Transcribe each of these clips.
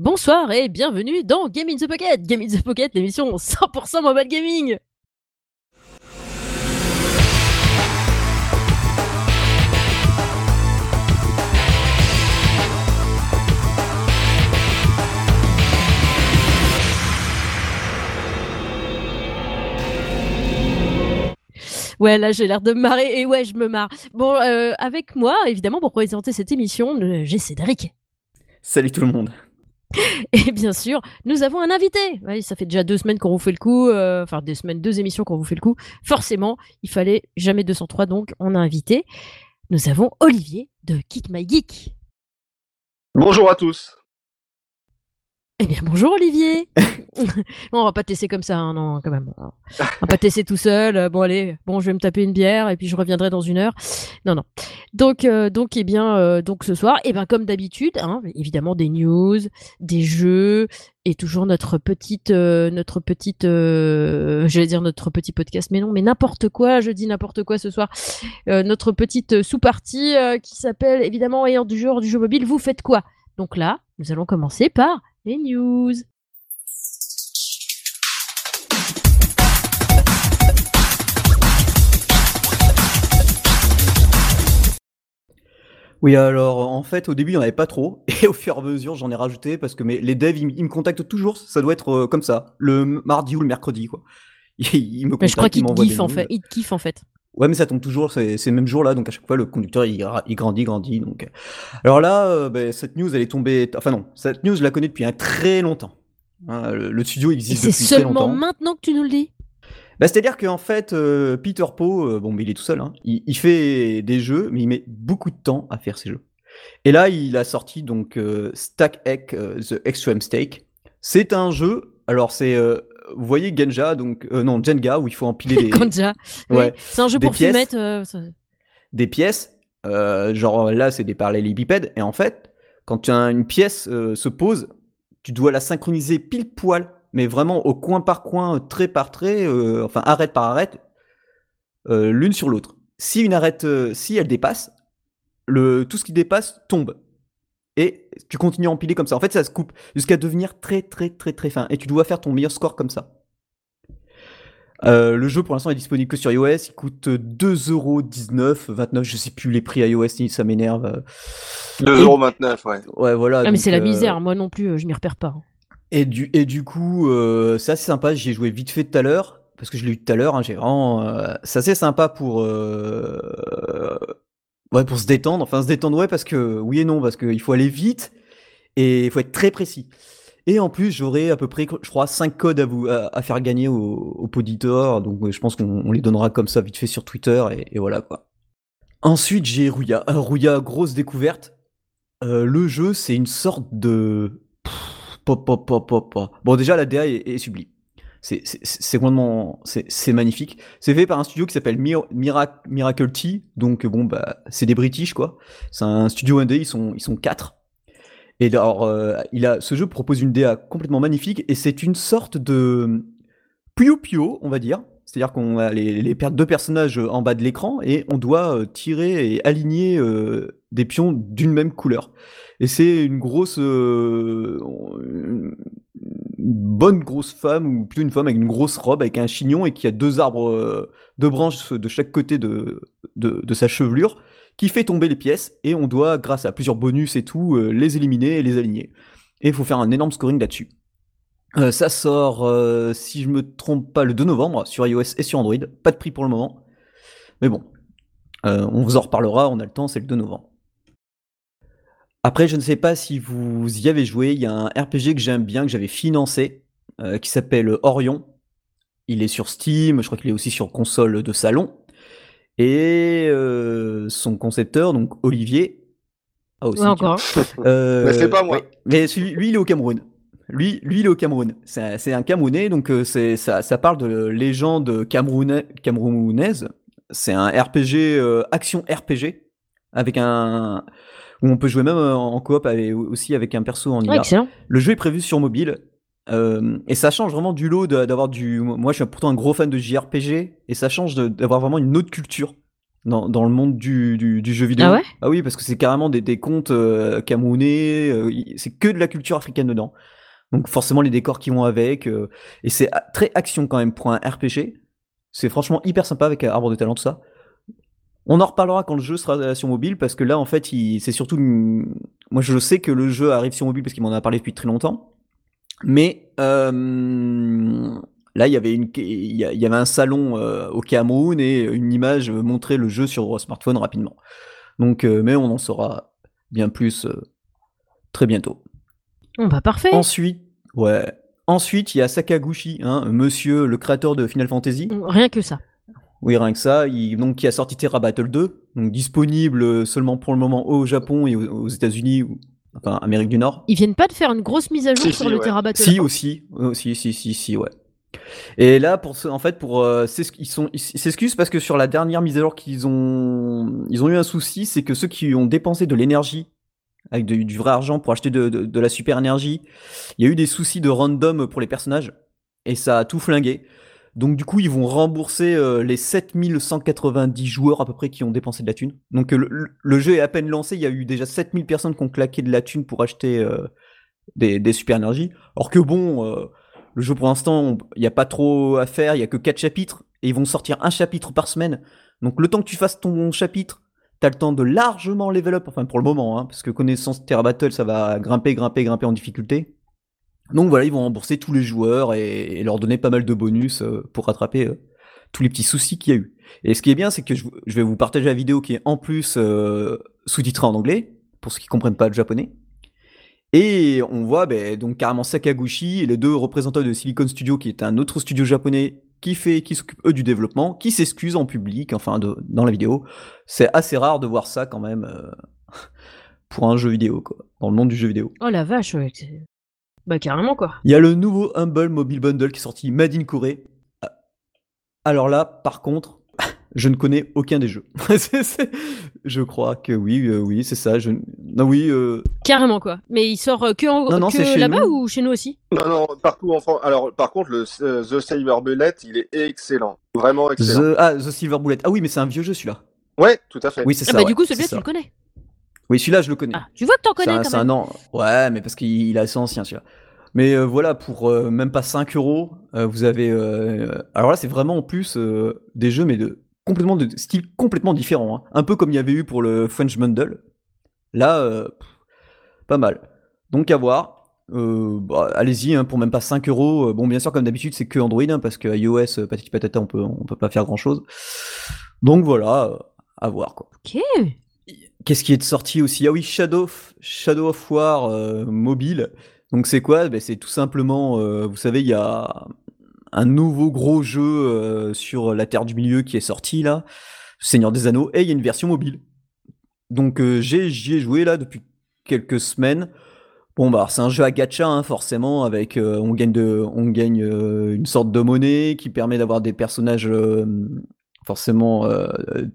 Bonsoir et bienvenue dans Game in the Pocket. Game in the Pocket, l'émission 100% mobile gaming. Ouais, là j'ai l'air de me marrer et ouais, je me marre. Bon, euh, avec moi, évidemment, pour présenter cette émission, euh, j'ai Cédric. Salut tout le monde. Et bien sûr, nous avons un invité. Ça fait déjà deux semaines qu'on vous fait le coup, euh, enfin deux semaines, deux émissions qu'on vous fait le coup. Forcément, il fallait jamais 203, donc on a invité. Nous avons Olivier de Kick My Geek. Bonjour à tous. Eh bien, bonjour Olivier. on va pas te laisser comme ça, hein, non, quand même. On va pas te laisser tout seul. Euh, bon, allez, bon, je vais me taper une bière et puis je reviendrai dans une heure. Non, non. Donc, euh, donc, eh bien, euh, donc ce soir, eh bien, comme d'habitude, hein, évidemment, des news, des jeux et toujours notre petite, notre petite, j'allais dire notre petit podcast, mais non, mais n'importe quoi. Je dis n'importe quoi ce soir. notre petite sous-partie qui s'appelle évidemment ayant du jeu du jeu mobile. Vous faites quoi? Donc là, nous allons commencer par les news. Oui, alors en fait, au début, il n'y en avait pas trop, et au fur et à mesure, j'en ai rajouté parce que mais, les devs, ils, me contactent toujours, ça doit être euh, comme ça, le mardi ou le mercroidi, quoi. Ils, me contactent, je crois qu'ils te kiffent en fait. Ils kiffent en fait. Ouais, mais ça tombe toujours ces, ces mêmes jours-là, donc à chaque fois le conducteur il, il grandit, grandit. Donc, alors là, euh, ben, cette news elle est tombée. Enfin non, cette news je la connais depuis un très longtemps. Hein, le, studio existe depuis très longtemps. C'est seulement maintenant que tu nous le dis? Bah, c'est-à-dire qu'en fait, euh, Peter Poe, euh, bon, mais il est tout seul, hein, il, fait des jeux, mais il met beaucoup de temps à faire ses jeux. Et là, il a sorti donc Stack Egg The Extreme Stake. C'est un jeu, alors c'est vous voyez Genja, donc euh, non Jenga, où il faut empiler des. Genja. Ouais. C'est un jeu pour pièces, mettre. Euh, des pièces. Euh, genre là, c'est des parallélépipèdes. Et en fait, quand une pièce se pose, tu dois la synchroniser pile poil, mais vraiment au coin par coin, trait par trait, enfin arrête par arrête, l'une sur l'autre. Si une arrête, si elle dépasse, le, tout ce qui dépasse tombe et tu continues à empiler comme ça. En fait, ça se coupe jusqu'à devenir très très très très fin et tu dois faire ton meilleur score comme ça. Euh, le jeu pour l'instant est disponible que sur iOS, il coûte 2,19€, 29, je sais plus les prix iOS, ça m'énerve. 2,29€, ouais. Ouais, voilà. Ah, mais c'est la euh, misère, moi non plus, euh, je m'y repère pas. Et du, et du coup, c'est assez sympa, j'y ai joué vite fait tout à l'heure, parce que je l'ai eu tout à l'heure, hein, j'ai vraiment. c'est assez sympa pour Ouais, pour se détendre. Enfin, se détendre, ouais, parce que oui et non, parce qu'il faut aller vite et il faut être très précis. Et en plus, j'aurai à peu près, je crois, 5 codes à, vous, à, faire gagner aux, auditeurs. Donc, je pense qu'on les donnera comme ça vite fait sur Twitter et, voilà quoi. Ensuite, j'ai Rouya. Rouya, grosse découverte. Euh, le jeu, c'est une sorte de. pop, pop, pop, pop, Bon, déjà, la DA est sublime. C'est complètement, c'est magnifique. C'est fait par un studio qui s'appelle Miracle T, donc bon bah c'est des British quoi. C'est un studio indé, ils sont ils sont quatre. Et alors euh, il a ce jeu propose une DA complètement magnifique et c'est une sorte de Puyo Puyo on va dire. C'est-à-dire qu'on a les, les, deux personnages en bas de l'écran et on doit euh, tirer et aligner euh, des pions d'une même couleur. Et c'est une grosse, bonne grosse femme, ou plutôt une femme avec une grosse robe, avec un chignon, et qui a deux arbres, euh, deux branches de chaque côté de, sa chevelure, qui fait tomber les pièces, et on doit, grâce à plusieurs bonus et tout, euh, les éliminer et les aligner. Et il faut faire un énorme scoring là-dessus. Euh, ça sort, si je me trompe pas, le 2 novembre sur iOS et sur Android. Pas de prix pour le moment. Mais bon, on vous en reparlera, on a le temps, c'est le 2 novembre. Après, je ne sais pas si vous y avez joué, il y a un RPG que j'aime bien, que j'avais financé, euh, qui s'appelle Orion. Il est sur Steam, je crois qu'il est aussi sur console de salon. Et euh, son concepteur, donc Olivier, ah aussi. encore. Euh, mais c'est pas moi. mais lui, il est au Cameroun. Lui, lui il est au Cameroun. C'est un Camerounais, donc c'est ça, ça, parle de légende camerounaise. C'est un RPG, action RPG, avec un où on peut jouer même euh, en coop aussi avec un perso en IA. le jeu est prévu sur mobile. Euh, et ça change vraiment du lot d'avoir du. Moi, je suis pourtant un gros fan de JRPG et ça change d'avoir vraiment une autre culture dans, dans, le monde du, du, jeu vidéo. Ah ouais? Ah oui, parce que c'est carrément des, des contes euh, camerounais, euh, c'est que de la culture africaine dedans. Donc forcément les décors qui vont avec, euh, et c'est très action quand même pour un RPG. C'est franchement hyper sympa avec Arbre de Talent, tout ça. On en reparlera quand le jeu sera sur mobile, parce que là en fait c'est surtout... Moi je sais que le jeu arrive sur mobile parce qu'il m'en a parlé depuis très longtemps. Mais Là, il y avait une, il y avait un salon euh, au Cameroun et une image montrait le jeu sur smartphone rapidement. Donc, euh, mais on en saura bien plus euh, très bientôt. Bon bah parfait. Ensuite, ouais. Ensuite, il y a Sakaguchi, hein, monsieur le créateur de Final Fantasy. Rien que ça. Oui, rien que ça. Il, donc, qui a sorti Terra Battle 2, donc disponible seulement pour le moment au Japon et aux, États-Unis, enfin Amérique du Nord. Ils viennent pas de faire une grosse mise à jour sur le Terra Battle. Si aussi, aussi, si, si, si, ouais. Et là, pour ce, en fait, pour euh, ils sont, ils s'excusent parce que sur la dernière mise à jour qu'ils ont, ils ont eu un souci, c'est que ceux qui ont dépensé de l'énergie avec du vrai argent pour acheter de, de, la super énergie, il y a eu des soucis de random pour les personnages et ça a tout flingué. Donc du coup, ils vont rembourser euh, les 7190 joueurs à peu près qui ont dépensé de la thune. Donc le, jeu est à peine lancé, il y a eu déjà 7000 personnes qui ont claqué de la thune pour acheter euh, des, super énergies. Alors que bon, le jeu pour l'instant, il n'y a pas trop à faire, il y a que 4 chapitres et ils vont sortir un chapitre par semaine. Donc le temps que tu fasses ton chapitre, tu as le temps de largement level up, enfin pour le moment, hein, parce que connaissance Terra Battle, ça va grimper, grimper, grimper en difficulté. Donc voilà, ils vont rembourser tous les joueurs et, leur donner pas mal de bonus euh, pour rattraper euh, tous les petits soucis qu'il y a eu. Et ce qui est bien, c'est que je, vais vous partager la vidéo qui est en plus euh, sous-titrée en anglais, pour ceux qui comprennent pas le japonais. Et on voit ben, donc carrément Sakaguchi et les deux représentants de Silicon Studio, qui est un autre studio japonais qui fait, qui s'occupe eux du développement, qui s'excuse en public, enfin dans la vidéo. C'est assez rare de voir ça quand même pour un jeu vidéo, quoi, dans le monde du jeu vidéo. Oh la vache, ouais. Bah carrément quoi. Il y a le nouveau Humble Mobile Bundle qui est sorti Made in Corée. Alors là, par contre, je ne connais aucun des jeux. je crois que oui, euh, oui, c'est ça. Je... Non, oui. Euh... Carrément quoi. Mais il sort euh, que, en... que là-bas ou chez nous aussi? Non, non, partout en France. Alors, par contre, le euh, The Silver Bullet, il est excellent, vraiment excellent. The... Ah, The Silver Bullet. Ah oui, mais c'est un vieux jeu celui-là. Ouais, tout à fait. Oui, c'est ah ça. bah du coup, celui-là, tu le connais. Oui, celui-là, je le connais. Ah, tu vois que t'en connais quand même. Un an. Ouais, mais parce qu'il est assez ancien celui-là. Mais euh, voilà, pour même pas 5 euros, vous avez. Alors là, c'est vraiment en plus des jeux, mais de complètement de style complètement différent. Hein. Un peu comme il y avait eu pour le French Bundle. Là, euh, pas mal. Donc à voir. Euh, bah, allez-y, hein, pour même pas 5 euros. Bon, bien sûr, comme d'habitude, c'est que Android, hein, parce que iOS, patati patata, on peut, on peut pas faire grand chose. Donc voilà, à voir quoi. Ok. Qu'est-ce qui est sorti aussi? Ah oui, Shadow, Shadow of War euh, mobile. Donc c'est quoi? Ben, C'est tout simplement, vous savez, il y a un nouveau gros jeu euh, sur la Terre du Milieu qui est sorti là, Seigneur des Anneaux, et il y a une version mobile. Donc euh, j'y ai joué là depuis quelques semaines. Bon bah c'est un jeu à gacha hein, forcément avec euh, on gagne de on gagne une sorte de monnaie qui permet d'avoir des personnages forcément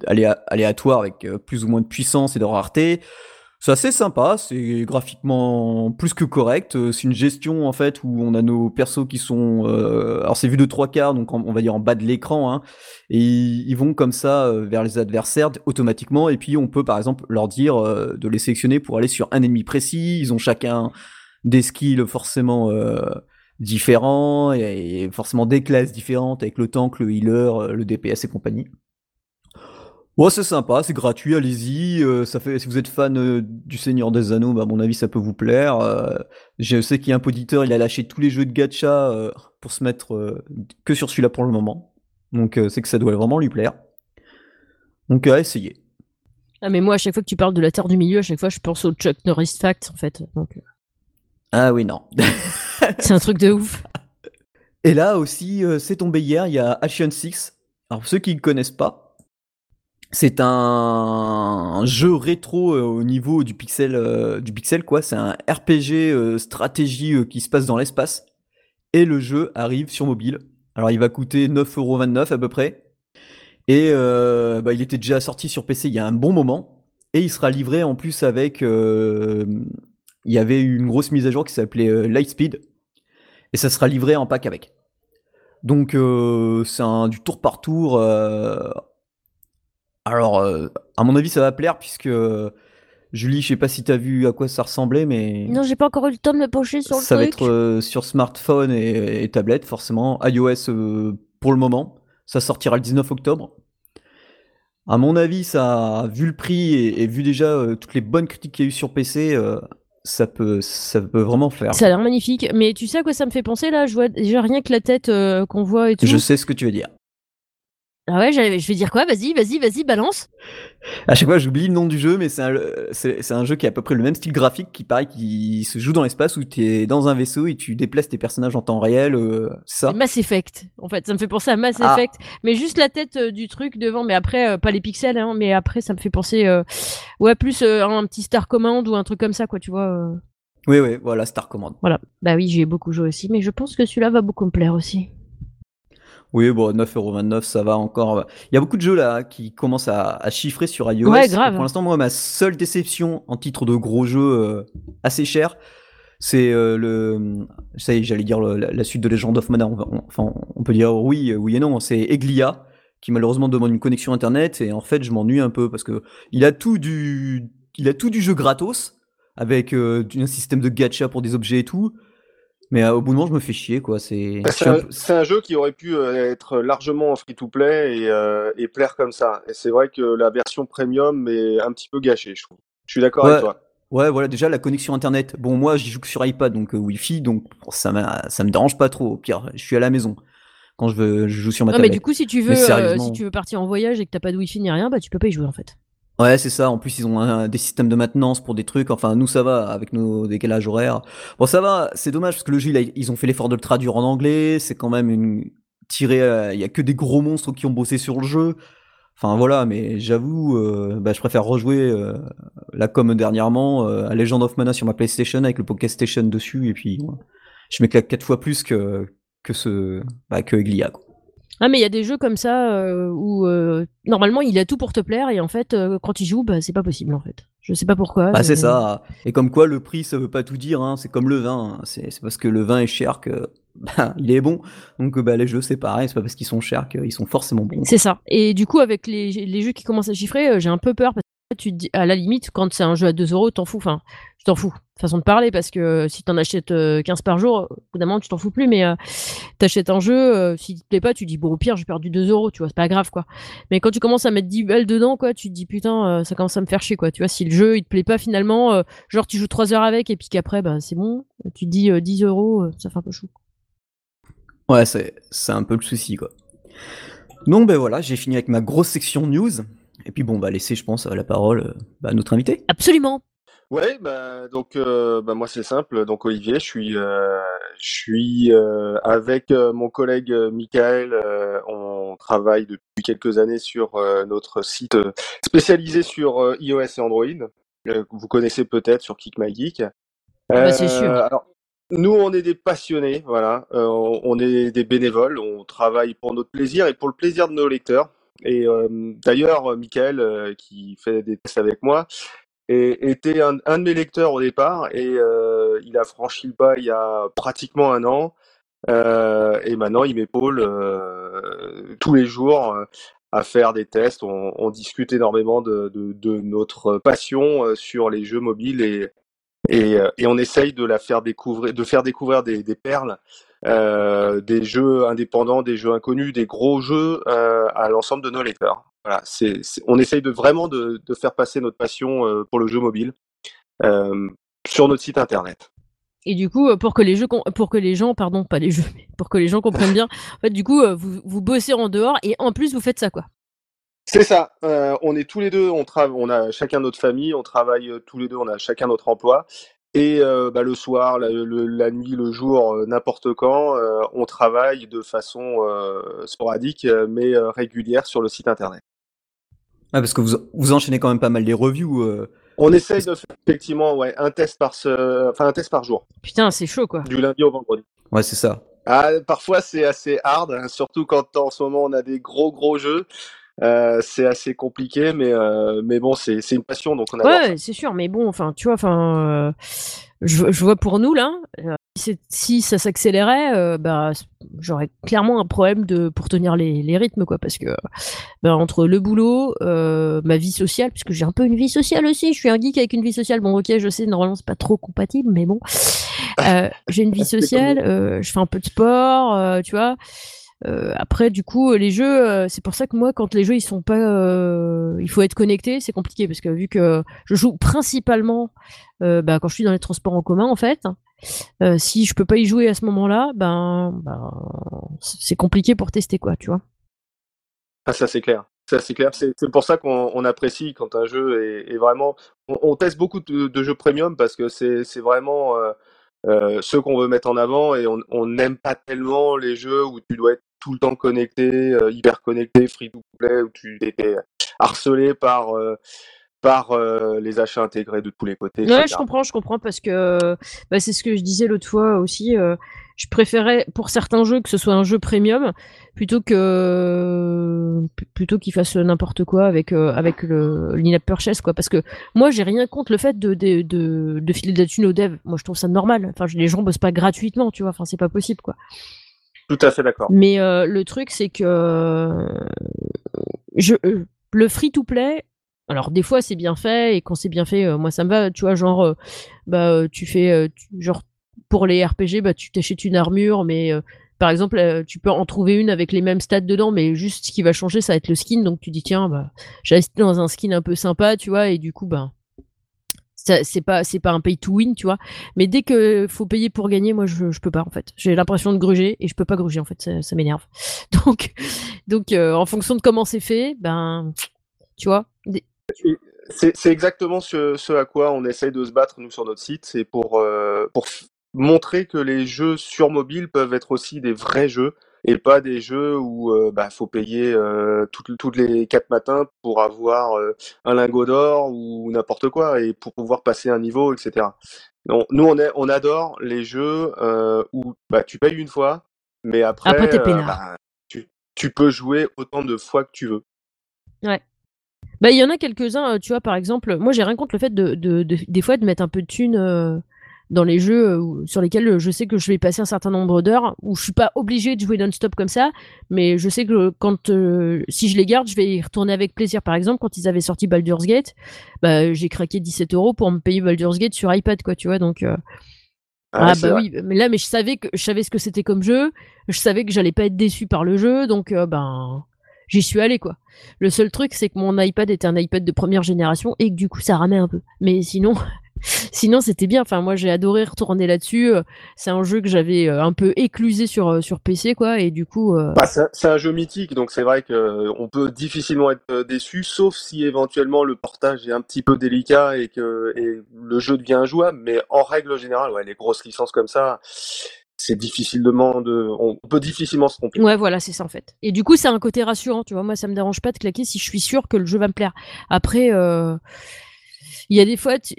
aléatoires avec plus ou moins de puissance et de rareté. C'est assez sympa, c'est graphiquement plus que correct. Euh, c'est une gestion en fait où on a nos persos qui sont, euh, alors c'est vu de trois quarts, donc on va dire en bas de l'écran, hein, et ils vont comme ça euh, vers les adversaires automatiquement. Et puis on peut par exemple leur dire de les sélectionner pour aller sur un ennemi précis. Ils ont chacun des skills forcément différents et, forcément des classes différentes avec le tank, le healer, le DPS et compagnie. Ouais, c'est sympa, c'est gratuit, allez-y. Euh, ça fait, si vous êtes fan euh, du Seigneur des Anneaux, bah, à mon avis, ça peut vous plaire. Euh, je sais qu'il y a un poditeur, il a lâché tous les jeux de gacha pour se mettre que sur celui-là pour le moment. Donc, c'est que ça doit vraiment lui plaire. Donc, à essayer. Ah, mais moi, à chaque fois que tu parles de la Terre du Milieu, à chaque fois, je pense au Chuck Norris Fact, en fait. Donc... Ah oui, non. c'est un truc de ouf. Et là aussi, c'est tombé hier, il y a Action 6. Alors, pour ceux qui ne connaissent pas, c'est un, jeu rétro euh, au niveau du pixel, euh, du pixel quoi. C'est un RPG euh, stratégie qui se passe dans l'espace. Et le jeu arrive sur mobile. Alors il va coûter 9,29€ à peu près. Et bah, il était déjà sorti sur PC il y a un bon moment. Et il sera livré en plus avec... il y avait une grosse mise à jour qui s'appelait Lightspeed. Et ça sera livré en pack avec. Donc c'est du tour par tour Alors, euh, à mon avis, ça va plaire puisque euh, Julie, je sais pas si t'as vu à quoi ça ressemblait, mais Non, j'ai pas encore eu le temps de me pencher sur le ça va truc. être euh, sur smartphone et, et tablette, forcément. iOS euh, pour le moment. Ça sortira le 19 octobre. À mon avis, ça, vu le prix et, et vu déjà euh, toutes les bonnes critiques qu'il y a eu sur PC, euh, ça peut, ça peut vraiment faire. Ça a l'air magnifique. Mais tu sais à quoi ça me fait penser là? Je vois déjà rien que la tête euh, qu'on voit et tout. Je sais ce que tu veux dire. Ah ouais, je vais dire quoi? Vas-y, vas-y, vas-y, balance. À chaque fois, j'oublie le nom du jeu, mais c'est un, c'est, un jeu qui a à peu près le même style graphique, qui pareil, qui se joue dans l'espace où tu es dans un vaisseau et tu déplaces tes personnages en temps réel. euh, ça Mass Effect. En fait, ça me fait penser à Mass Ah. Effect. Mais juste la tête euh, du truc devant. Mais après, euh, pas les pixels. Hein, mais après, ça me fait penser. Ouais, plus un petit Star Command ou un truc comme ça, quoi, tu vois. Oui, oui, voilà, Star Command. Voilà. Bah oui, j'y ai beaucoup joué aussi. Mais je pense que celui-là va beaucoup me plaire aussi. Oui, bon, 9,29€, ça va encore. Il y a beaucoup de jeux là qui commencent à, à chiffrer sur iOS. Ouais, grave. Pour l'instant, moi, ma seule déception en titre de gros jeu euh, assez cher, c'est euh, le. Ça y est, j'allais dire le- la, la suite de Legend of Mana. Enfin, on peut dire oui, oui et non. C'est Eglia qui malheureusement demande une connexion internet et en fait, je m'ennuie un peu parce que il a tout du, il a tout du jeu gratos avec euh, un système de gacha pour des objets et tout. Mais euh, au bout d'un moment, je me fais chier, quoi. C'est. C'est un jeu qui aurait pu euh, être largement en free-to-play et, euh, et plaire comme ça. Et c'est vrai que la version premium est un petit peu gâchée, je trouve. Je suis d'accord Ouais. avec toi. Ouais, voilà, déjà la connexion internet. Bon, moi, j'y joue que sur iPad, donc euh, Wi-Fi, donc ça, ça me dérange pas trop. Au pire, je suis à la maison quand je veux, je joue sur ma Non, mais du coup, si tu veux, euh, si tu veux partir en voyage et que t'as pas de wifi ni rien, bah tu peux pas y jouer en fait. Ouais, c'est ça. En plus, ils ont un- des systèmes de maintenance pour des trucs. Enfin, nous, ça va avec nos décalages horaires. Bon, ça va. C'est dommage parce que le jeu, ils ont fait l'effort de le traduire en anglais. C'est quand même une tiré. à- Il y a que des gros monstres qui ont bossé sur le jeu. Enfin voilà, mais j'avoue, euh, bah, je préfère rejouer euh, là comme dernièrement euh, à Legend of Mana sur ma PlayStation avec le Pocket Station dessus et puis je m'éclate quatre fois plus que que ce bah, que Eglia. Quoi. Ah, mais il y a des jeux comme ça euh, où euh, normalement il a tout pour te plaire et en fait, euh, quand il joue, bah c'est pas possible en fait. Je sais pas pourquoi. Bah, c'est ça. Et comme quoi le prix ça veut pas tout dire. Hein. C'est comme le vin. hein. C'est parce que le vin est cher que bah, il est bon. Donc bah, les jeux c'est pareil. C'est pas parce qu'ils sont chers qu'ils sont forcément bons. C'est ça. Et du coup, avec les, les jeux qui commencent à chiffrer, j'ai un peu peur tu te dis, à la limite, quand c'est un jeu à 2 euros, t'en fous. Enfin, je t'en fous. Façon de parler, parce que euh, si t'en achètes euh, 15 par jour, au bout tu t'en fous plus. Mais euh, t'achètes un jeu, euh, s'il te plaît pas, tu dis, bon, au pire, j'ai perdu 2 euros, tu vois, c'est pas grave, quoi. Mais quand tu commences à mettre 10 balles dedans, quoi, tu te dis, putain, euh, ça commence à me faire chier, quoi. Tu vois, si le jeu, il te plaît pas finalement, euh, genre, tu joues 3 heures avec et puis qu'après, bah, c'est bon, tu te dis euh, 10 euros, euh, ça fait un peu chou. Ouais, c'est c'est un peu le souci quoi. Donc ben voilà, j'ai fini avec ma grosse section news. Et puis bon, on va laisser, je pense, la parole euh, bah, à notre invité. Absolument. Ouais, bah, donc euh, bah, moi c'est simple. Donc Olivier, je suis, euh, je suis euh, avec euh, mon collègue euh, Michael. euh, on travaille depuis quelques années sur euh, notre site euh, spécialisé sur euh, iOS et Android. euh, que vous connaissez peut-être sur Kick My Geek. bah, c'est sûr. alors, nous, on est des passionnés, voilà. Euh, on est des bénévoles. On travaille pour notre plaisir et pour le plaisir de nos lecteurs. Et euh, d'ailleurs, euh, Michael, euh, qui fait des tests avec moi, était un, de mes lecteurs au départ et il a franchi le pas il y a pratiquement un an et maintenant il m'épaule tous les jours à faire des tests. On, discute énormément de, notre passion sur les jeux mobiles et, on essaye de la faire découvrir, de faire découvrir des perles, euh, des jeux indépendants, des jeux inconnus, des gros jeux euh, à l'ensemble de nos lecteurs. Voilà, c'est, on essaye de vraiment de, de faire passer notre passion euh, pour le jeu mobile euh, sur notre site internet. Et du coup, pour que les jeux, pour que les gens, pardon, pas les jeux, mais pour que les gens comprennent bien, en fait, du coup, vous, vous bossez en dehors et en plus vous faites ça, quoi. C'est ça. euh, on est tous les deux, on travaille, on a chacun notre famille, on travaille tous les deux, on a chacun notre emploi. Et euh, bah, le soir, la, le- la nuit, le jour, euh, n'importe quand, euh, on travaille de façon euh, sporadique, mais euh, régulière sur le site internet. Ah, parce que vous, vous enchaînez quand même pas mal les reviews. euh. On essaye de faire effectivement ouais, un test par ce... enfin un test par jour, Putain, c'est chaud, quoi. du lundi au vendredi. Ouais, c'est ça. Ah, parfois c'est assez hard, hein, surtout quand en ce moment on a des gros gros jeux. Euh, c'est assez compliqué, mais euh, mais bon, c'est c'est une passion, donc on Ouais, c'est sûr, mais bon, enfin, tu vois, enfin, euh, je, je vois pour nous là, si ça s'accélérait, bah, j'aurais clairement un problème de pour tenir les, les rythmes, quoi, parce que bah, entre le boulot, ma vie sociale, puisque j'ai un peu une vie sociale aussi, je suis un geek avec une vie sociale. Bon, ok, je sais, normalement c'est pas trop compatible, mais bon, j'ai une vie sociale, je fais un peu de sport, tu vois. Euh, après, du coup, les jeux, euh, c'est pour ça que moi, quand les jeux ils sont pas, euh, il faut être connecté, c'est compliqué parce que vu que je joue principalement euh, bah, quand je suis dans les transports en commun, en fait, euh, si je peux pas y jouer à ce moment-là, ben, ben, c'est compliqué pour tester quoi, tu vois. Ah, ça c'est clair. Ça c'est clair. C'est pour ça qu'on on apprécie quand un jeu est, vraiment. On, teste beaucoup de, jeux premium parce que c'est vraiment euh, euh, ceux qu'on veut mettre en avant et on n'aime pas tellement les jeux où tu dois être tout le temps connecté, euh, hyper connecté, free to play, où tu étais harcelé par euh, par euh, les achats intégrés de tous les côtés. Ouais, je comprends, je comprends parce que bah, c'est ce que je disais l'autre fois aussi. euh, je préférais pour certains jeux que ce soit un jeu premium plutôt que plutôt qu'ils fassent n'importe quoi avec euh, avec le l'in-app purchase quoi. Parce que moi j'ai rien contre le fait de de de, de filer de la thune aux devs. Moi je trouve ça normal. Enfin les gens bossent pas gratuitement, tu vois. Enfin c'est pas possible quoi. Tout à fait d'accord. Mais euh, le truc, c'est que je, euh, le free-to-play, alors des fois c'est bien fait et quand c'est bien fait, euh, moi ça me va. Tu vois, genre, bah tu fais, genre pour les RPG, bah tu t'achètes une armure, mais par exemple, tu peux en trouver une avec les mêmes stats dedans, mais juste ce qui va changer, ça va être le skin. Donc tu dis tiens, bah j'ai dans un skin un peu sympa, tu vois, et du coup bah c'est pas c'est pas un pay to win tu vois. Mais dès que faut payer pour gagner moi je, je peux pas en fait. J'ai l'impression de gruger et je peux pas gruger en fait. Ça, m'énerve. Donc donc euh, en fonction de comment c'est fait ben tu vois des- C'est exactement ce, à quoi on essaye de se battre, nous, sur notre site. C'est pour, euh, pour montrer que les jeux sur mobile peuvent être aussi des vrais jeux et pas des jeux où euh, bah, faut payer euh, toutes, toutes les quatre matins pour avoir euh, un lingot d'or ou n'importe quoi et pour pouvoir passer un niveau, etc. Donc, nous, on, est, on adore les jeux euh, où bah, tu payes une fois, mais après, bah, tu, tu peux jouer autant de fois que tu veux. bah il y en a quelques-uns tu vois par exemple moi j'ai rien contre le fait de, de, de- des fois de mettre un peu de thunes dans les jeux euh, sur lesquels euh, je sais que je vais passer un certain nombre d'heures où je suis pas obligé de jouer non-stop comme ça mais je sais que quand euh, si je les garde je vais y retourner avec plaisir. Par exemple quand ils avaient sorti Baldur's Gate bah j'ai craqué 17 euros pour me payer Baldur's Gate sur iPad quoi tu vois donc euh, Ah, ah bah vrai. oui mais là mais je savais que je savais ce que c'était comme jeu je savais que j'allais pas être déçu par le jeu donc euh, ben j'y suis allé quoi. Le seul truc c'est que mon iPad était un iPad de première génération et que du coup ça ramait un peu. Mais sinon sinon c'était bien enfin moi j'ai adoré retourner là-dessus euh, c'est un jeu que j'avais euh, un peu éclusé sur euh, sur PC quoi et du coup euh, Bah, c'est un jeu mythique, donc c'est vrai que euh, on peut difficilement être déçu, sauf si éventuellement le portage est un petit peu délicat et que et le jeu devient injouable. Mais en règle générale, ouais, les grosses licences comme ça, c'est difficilement de, on peut difficilement se tromper. Ouais, voilà, c'est ça en fait. Et du coup, c'est un côté rassurant, tu vois. Moi, ça me dérange pas de claquer si je suis sûr que le jeu va me plaire. Après, euh, il y a des fois, tu,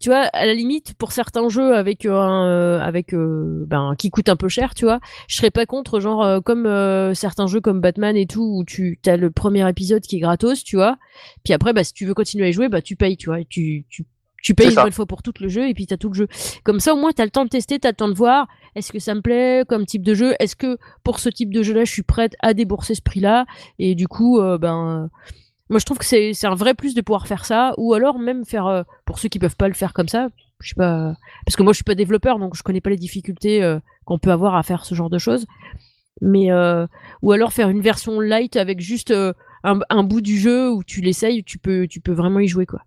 tu vois, à la limite, pour certains jeux avec euh, un, euh, avec euh, ben qui coûtent un peu cher, tu vois, je serais pas contre, genre euh, comme euh, certains jeux comme Batman et tout, où tu as le premier épisode qui est gratos, tu vois. Puis après, bah si tu veux continuer à y jouer, bah tu payes, tu vois. Et tu tu tu payes une bonne fois pour tout le jeu et puis t'as tout le jeu. Comme ça, au moins, t'as le temps de tester, t'as le temps de voir. Est-ce que ça me plaît comme type de jeu Est-ce que pour ce type de jeu-là, je suis prête à débourser ce prix-là Et du coup, euh, ben, euh, moi, je trouve que c'est un vrai plus de pouvoir faire ça, ou alors même faire euh, pour ceux qui peuvent pas le faire comme ça. Je sais pas, parce que moi, je suis pas développeur, donc je connais pas les difficultés euh, qu'on peut avoir à faire ce genre de choses. Mais euh, ou alors faire une version light avec juste un, bout du jeu où tu l'essayes, tu peux tu peux vraiment y jouer quoi.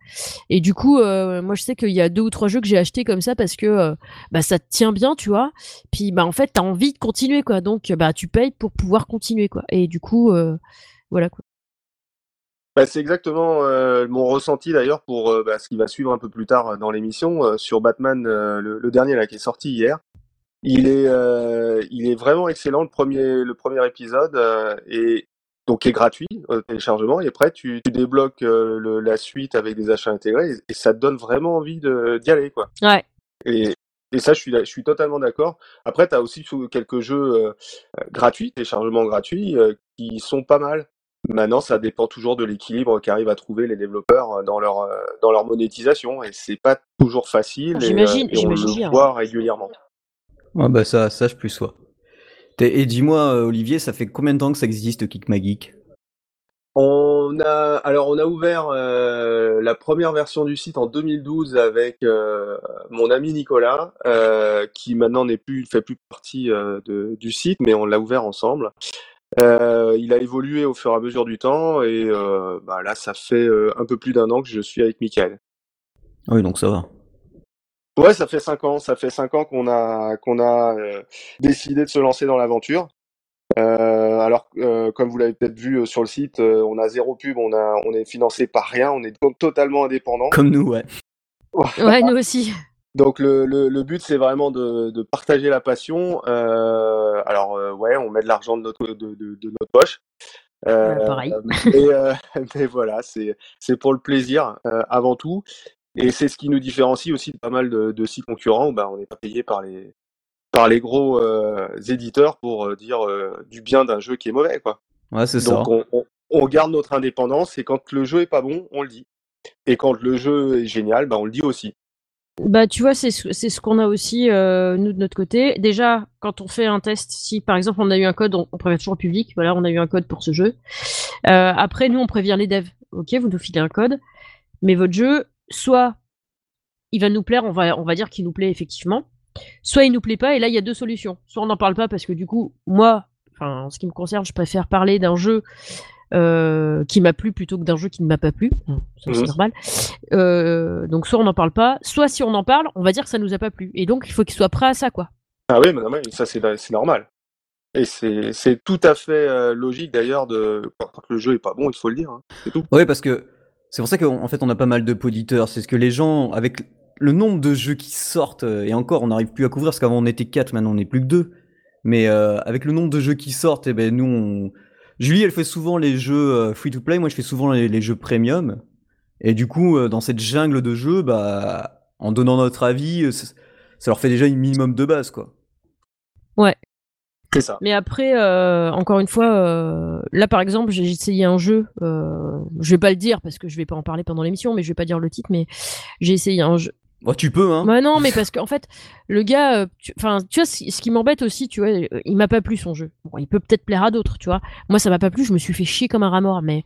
Et du coup, moi je sais qu'il y a deux ou trois jeux que j'ai achetés comme ça parce que bah ça te tient bien, tu vois. Puis bah en fait t'as envie de continuer quoi, donc bah tu payes pour pouvoir continuer quoi. Et du coup, voilà quoi. Bah, c'est exactement euh, mon ressenti d'ailleurs pour euh, bah, ce qui va suivre un peu plus tard euh, dans l'émission euh, sur Batman, euh, le, le dernier là qui est sorti hier. Il est, euh, il est vraiment excellent le premier, le premier épisode euh, et donc qui est gratuit au téléchargement et après tu, tu débloques euh, le- la suite avec des achats intégrés et, et ça te donne vraiment envie de- d'y aller quoi. Ouais. Et, et ça je suis, je suis totalement d'accord. Après tu as aussi quelques jeux euh, gratuits, téléchargements gratuits euh, qui sont pas mal. Maintenant, ça dépend toujours de l'équilibre qu'arrivent à trouver les développeurs dans leur dans leur monétisation et c'est pas toujours facile. J'imagine, et, on le voit régulièrement. Ah bah ça, ça je plus sois. Et dis-moi, Olivier, ça fait combien de temps que ça existe Kick Magic on a alors on a ouvert euh, la première version du site en 2012 avec euh, mon ami Nicolas euh, qui maintenant n'est plus fait plus partie du site mais on l'a ouvert ensemble. Il a évolué au fur et à mesure du temps et bah, là ça fait un peu plus d'un an que je suis avec Michael. Oui donc ça va. Ouais, ça fait cinq ans. Ça fait cinq ans qu'on a qu'on a décidé de se lancer dans l'aventure. Euh, alors, euh, comme vous l'avez peut-être vu euh, sur le site, on a zéro pub, on, a, on est financé par rien, on est totalement indépendant. Comme nous, ouais. ouais, nous aussi. Donc le, le, but c'est vraiment de, de, partager la passion. alors ouais, on met de l'argent de notre de, de, notre poche. pareil. Mais, voilà, c'est c'est pour le plaisir avant tout. Et c'est ce qui nous différencie aussi de pas mal de, de sites concurrents. Bah, on n'est pas payé par les par les gros euh, éditeurs pour euh, dire euh, du bien d'un jeu qui est mauvais, quoi. Ouais, c'est ça. Donc on, garde notre indépendance et quand le jeu est pas bon, on le dit. Et quand le jeu est génial, bah on le dit aussi. Bah tu vois, c'est ce qu'on a aussi nous de notre côté. Déjà, quand on fait un test, si par exemple on a eu un code, on, prévient toujours au public. Voilà, on a eu un code pour ce jeu. après, nous on prévient les devs. Ok, vous nous filez un code, mais votre jeu, soit il va nous plaire, on va on va dire qu'il nous plaît effectivement soit il nous plaît pas, et là il y a deux solutions. Soit on n'en parle pas parce que du coup, moi, enfin, en ce qui me concerne, je préfère parler d'un jeu euh, qui m'a plu plutôt que d'un jeu qui ne m'a pas plu. c'est mhm. normal. Euh, donc soit on n'en parle pas, soit si on en parle, on va dire que ça nous a pas plu. Et donc il faut qu'il soit prêt à ça, quoi. Ah oui, mais ça c'est normal. Et c'est tout à fait euh, logique d'ailleurs de quand le jeu est pas bon, il faut le dire. Hein. C'est tout. Oui, parce que c'est pour ça qu'en fait on a pas mal de poditeurs. C'est ce que les gens avec le nombre de jeux qui sortent, et encore, on n'arrive plus à couvrir parce qu'avant on était 4, maintenant on n'est plus que 2. Mais euh, avec le nombre de jeux qui sortent, et eh ben nous, on... Julie, elle fait souvent les jeux euh, free to play, moi je fais souvent les, jeux premium. Et du coup, dans cette jungle de jeux, bah, en donnant notre avis, ça, leur fait déjà un minimum de base, quoi. Ouais. C'est ça. Mais après, encore une fois, là par exemple, j'ai essayé un jeu. je vais pas le dire parce que je vais pas en parler pendant l'émission, mais je vais pas dire le titre. Mais j'ai essayé un jeu. Bah, tu peux, hein. Bah non, mais parce qu'en fait, le gars, euh, enfin, tu, vois, ce qui m'embête aussi, tu vois, euh, il m'a pas plu son jeu. Bon, il peut peut-être plaire à d'autres, tu vois. Moi, ça m'a pas plu, je me suis fait chier comme un rat mort. Mais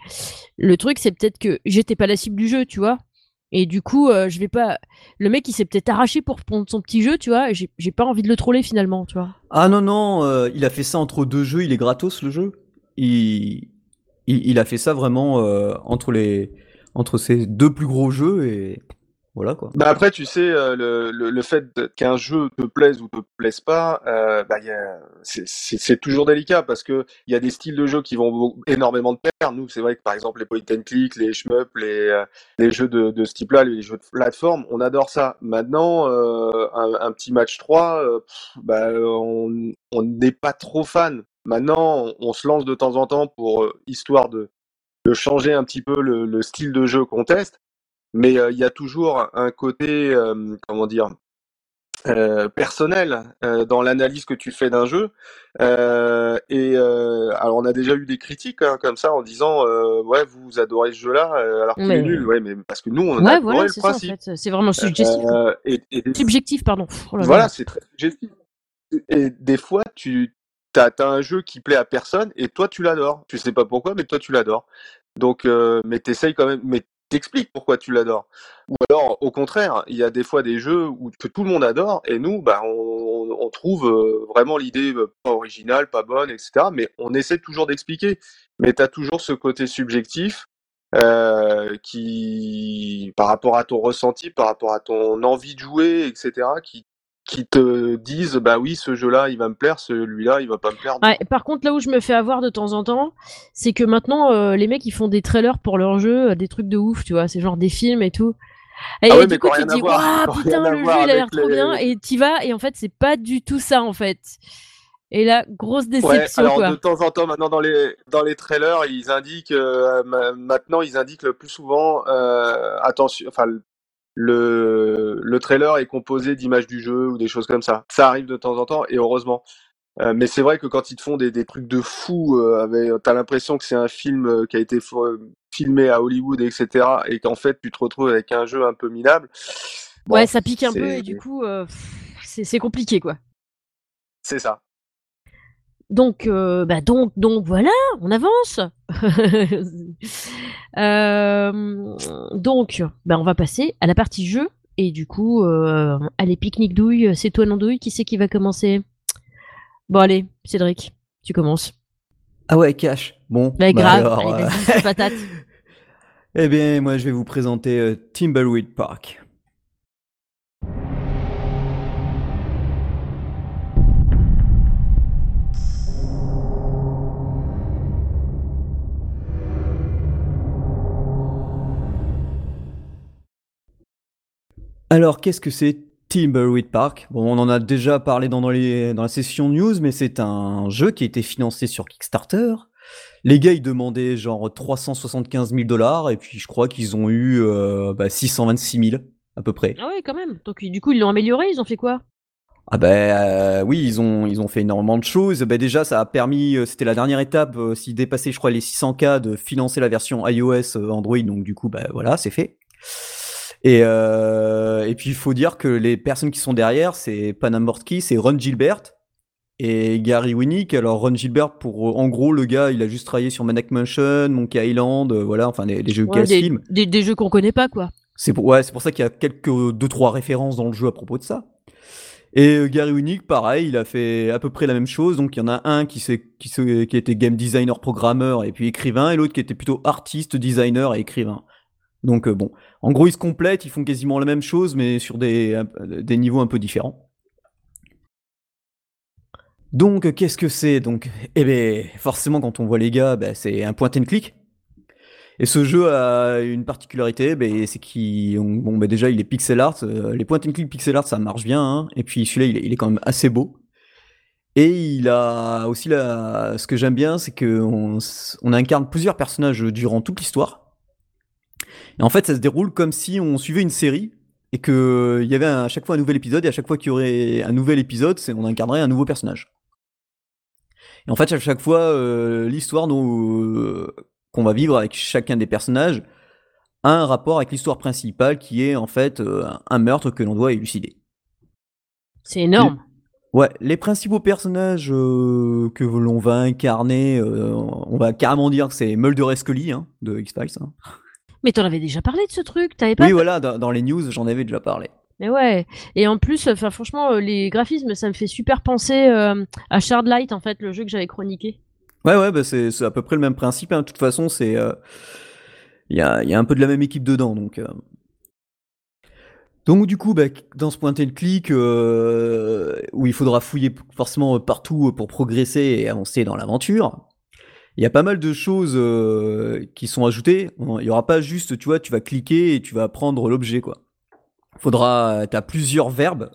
le truc, c'est peut-être que j'étais pas la cible du jeu, tu vois. Et du coup, euh, je vais pas. Le mec, il s'est peut-être arraché pour prendre son petit jeu, tu vois. J'ai pas envie de le troller finalement, tu vois. Ah non, non, il a fait ça entre deux jeux, il est gratos le jeu. Il, il, a fait ça vraiment entre les entre ces deux plus gros jeux et Bah après, tu sais, euh, le, le, fait qu'un jeu te plaise ou te plaise pas, euh, bah, c'est toujours délicat parce que il y a des styles de jeu qui vont énormément de pair. Nous, c'est vrai que par exemple les point and click, les shmup, les, euh, les jeux de, de ce type-là, les jeux de plateforme, on adore ça. Maintenant, un, petit match 3, bah, on n'est pas trop fan. Maintenant, on, se lance de temps en temps pour histoire de, de changer un petit peu le style de jeu qu'on teste mais il y a toujours un côté, comment dire, euh, personnel euh, dans l'analyse que tu fais d'un jeu. Euh, et alors on a déjà eu des critiques hein, comme ça en disant ouais vous adorez ce jeu-là alors qu'il est nul. Ouais mais parce que nous on a adoré le principe. C'est vraiment subjectif. Et, et Subjectif pardon. Oh voilà c'est très subjectif. Et des fois tu T'as as un jeu qui plaît à personne et toi tu l'adores. Tu sais pas pourquoi, mais toi tu l'adores. Donc, euh, mais t'essayes quand même, mais t'expliques pourquoi tu l'adores. Ou alors, au contraire, il y a des fois des jeux où, que tout le monde adore, et nous, bah, on, on trouve euh, vraiment l'idée euh, pas originale, pas bonne, etc. Mais on essaie toujours d'expliquer. Mais tu as toujours ce côté subjectif euh, qui, par rapport à ton ressenti, par rapport à ton envie de jouer, etc., qui qui te disent bah oui ce jeu-là il va me plaire, celui-là il va pas me plaire. par contre là où je me fais avoir de temps en temps, c'est que maintenant euh, les mecs ils font des trailers pour leur jeu, euh, des trucs de ouf, tu vois, c'est genre des films et tout. Et, ah du coup tu te dis waouh putain le jeu il a l'air trop bien et t'y vas et en fait c'est pas du tout ça en fait. Et là, grosse déception. alors de temps en temps, maintenant dans les dans les trailers, ils indiquent euh, maintenant ils indiquent le plus souvent attention, enfin le, le trailer est composé d'images du jeu ou des choses comme ça. Ça arrive de temps en temps et heureusement. Euh, mais c'est vrai que quand ils te font des, des trucs de fou, euh, t'as l'impression que c'est un film euh, qui a été filmé à Hollywood, etc., et qu'en fait tu te retrouves avec un jeu un peu minable. Bon, ouais, ça pique un peu et du coup, euh, c'est compliqué quoi. C'est ça. Donc, euh, bah donc, donc voilà, on avance. Euh, donc, bah on va passer à la partie jeu. Et du coup, euh, allez, pique-nique douille, c'est toi l'andouille, qui c'est qui va commencer? Bon, allez, Cédric, tu commences. Ah ouais, cash. Bon. Bah, bah grave, alors, allez, patate. Eh bien, moi, je vais vous présenter Timbleweed Park. Alors, qu'est-ce que c'est Timbleweed Park? Bon, on en a déjà parlé dans, dans les- dans la session news, mais c'est un jeu qui a été financé sur Kickstarter. Les gars, ils demandaient genre 375 000 dollars, et puis je crois qu'ils ont eu euh, bah, 626 000 à peu près. Ah ouais, quand même. Donc, du coup, ils l'ont amélioré, ils ont fait quoi? Ah ben euh, oui, ils ont, ils ont fait énormément de choses. Ben déjà, ça a permis, euh, c'était la dernière étape, euh, s'ils dépassaient, je crois, les 600K, de financer la version iOS euh, Android. Donc du coup, ben voilà, c'est fait. Et, euh, et puis il faut dire que les personnes qui sont derrière, c'est Panamortki, c'est Ron Gilbert et Gary Winnick. Alors Ron Gilbert, pour en gros, le gars, il a juste travaillé sur Maniac Mansion, Monkey Island, euh, voilà, enfin des, des jeux Ouais, des, des, des jeux qu'on connaît pas, quoi. C'est pour, ouais, c'est pour ça qu'il y a quelques deux trois références dans le jeu à propos de ça. Et euh, Gary Winnick, pareil, il a fait à peu près la même chose. Donc il y en a un qui, s'est- qui, s'est- qui était game designer, programmeur et puis écrivain, et l'autre qui était plutôt artiste, designer et écrivain. Donc euh, bon, en gros ils se complètent, ils font quasiment la même chose, mais sur des, niveaux un peu différents. Donc qu'est-ce que c'est? Donc, eh ben forcément quand on voit les gars, ben, c'est un point and click. Et ce jeu a une particularité, ben, c'est qu'il, on- bon, ben, déjà il est pixel art. euh, les point and click pixel art ça marche bien, hein. et puis celui-là il est, quand même assez beau. Et il a aussi la, ce que j'aime bien, c'est que on, s- on incarne plusieurs personnages durant toute l'histoire. Et en fait, ça se déroule comme si on suivait une série et que il y avait à chaque fois un nouvel épisode et à chaque fois qu'il y aurait un nouvel épisode, on incarnerait un nouveau personnage. Et en fait, à chaque fois, euh, l'histoire euh, qu'on va vivre avec chacun des personnages a un rapport avec l'histoire principale qui est en fait euh, un meurtre que l'on doit élucider. C'est énorme. Ouais, les principaux personnages euh, que l'on va incarner, euh, on va carrément dire que c'est Mulder et Scully hein, de X-Files. hein. Mais t'en avais déjà parlé de ce truc, t'avais pas Oui, voilà, dans, dans les news, j'en avais déjà parlé. Mais ouais. Et en plus, enfin franchement, euh, les graphismes, ça me fait super penser euh, à Shardlight, en fait, le jeu que j'avais chroniqué. Ouais, ouais, bah c'est à peu près le même principe. hein. De toute façon, c'est euh, il y, a, y a un peu de la même équipe dedans, donc. euh. Donc du coup, bah, dans ce point and click euh, où il faudra fouiller forcément partout pour progresser et avancer dans l'aventure, il y a pas mal de choses euh, qui sont ajoutées. Il y aura pas juste, tu vois, tu vas cliquer et tu vas prendre l'objet, quoi. Faudra, t'as plusieurs verbes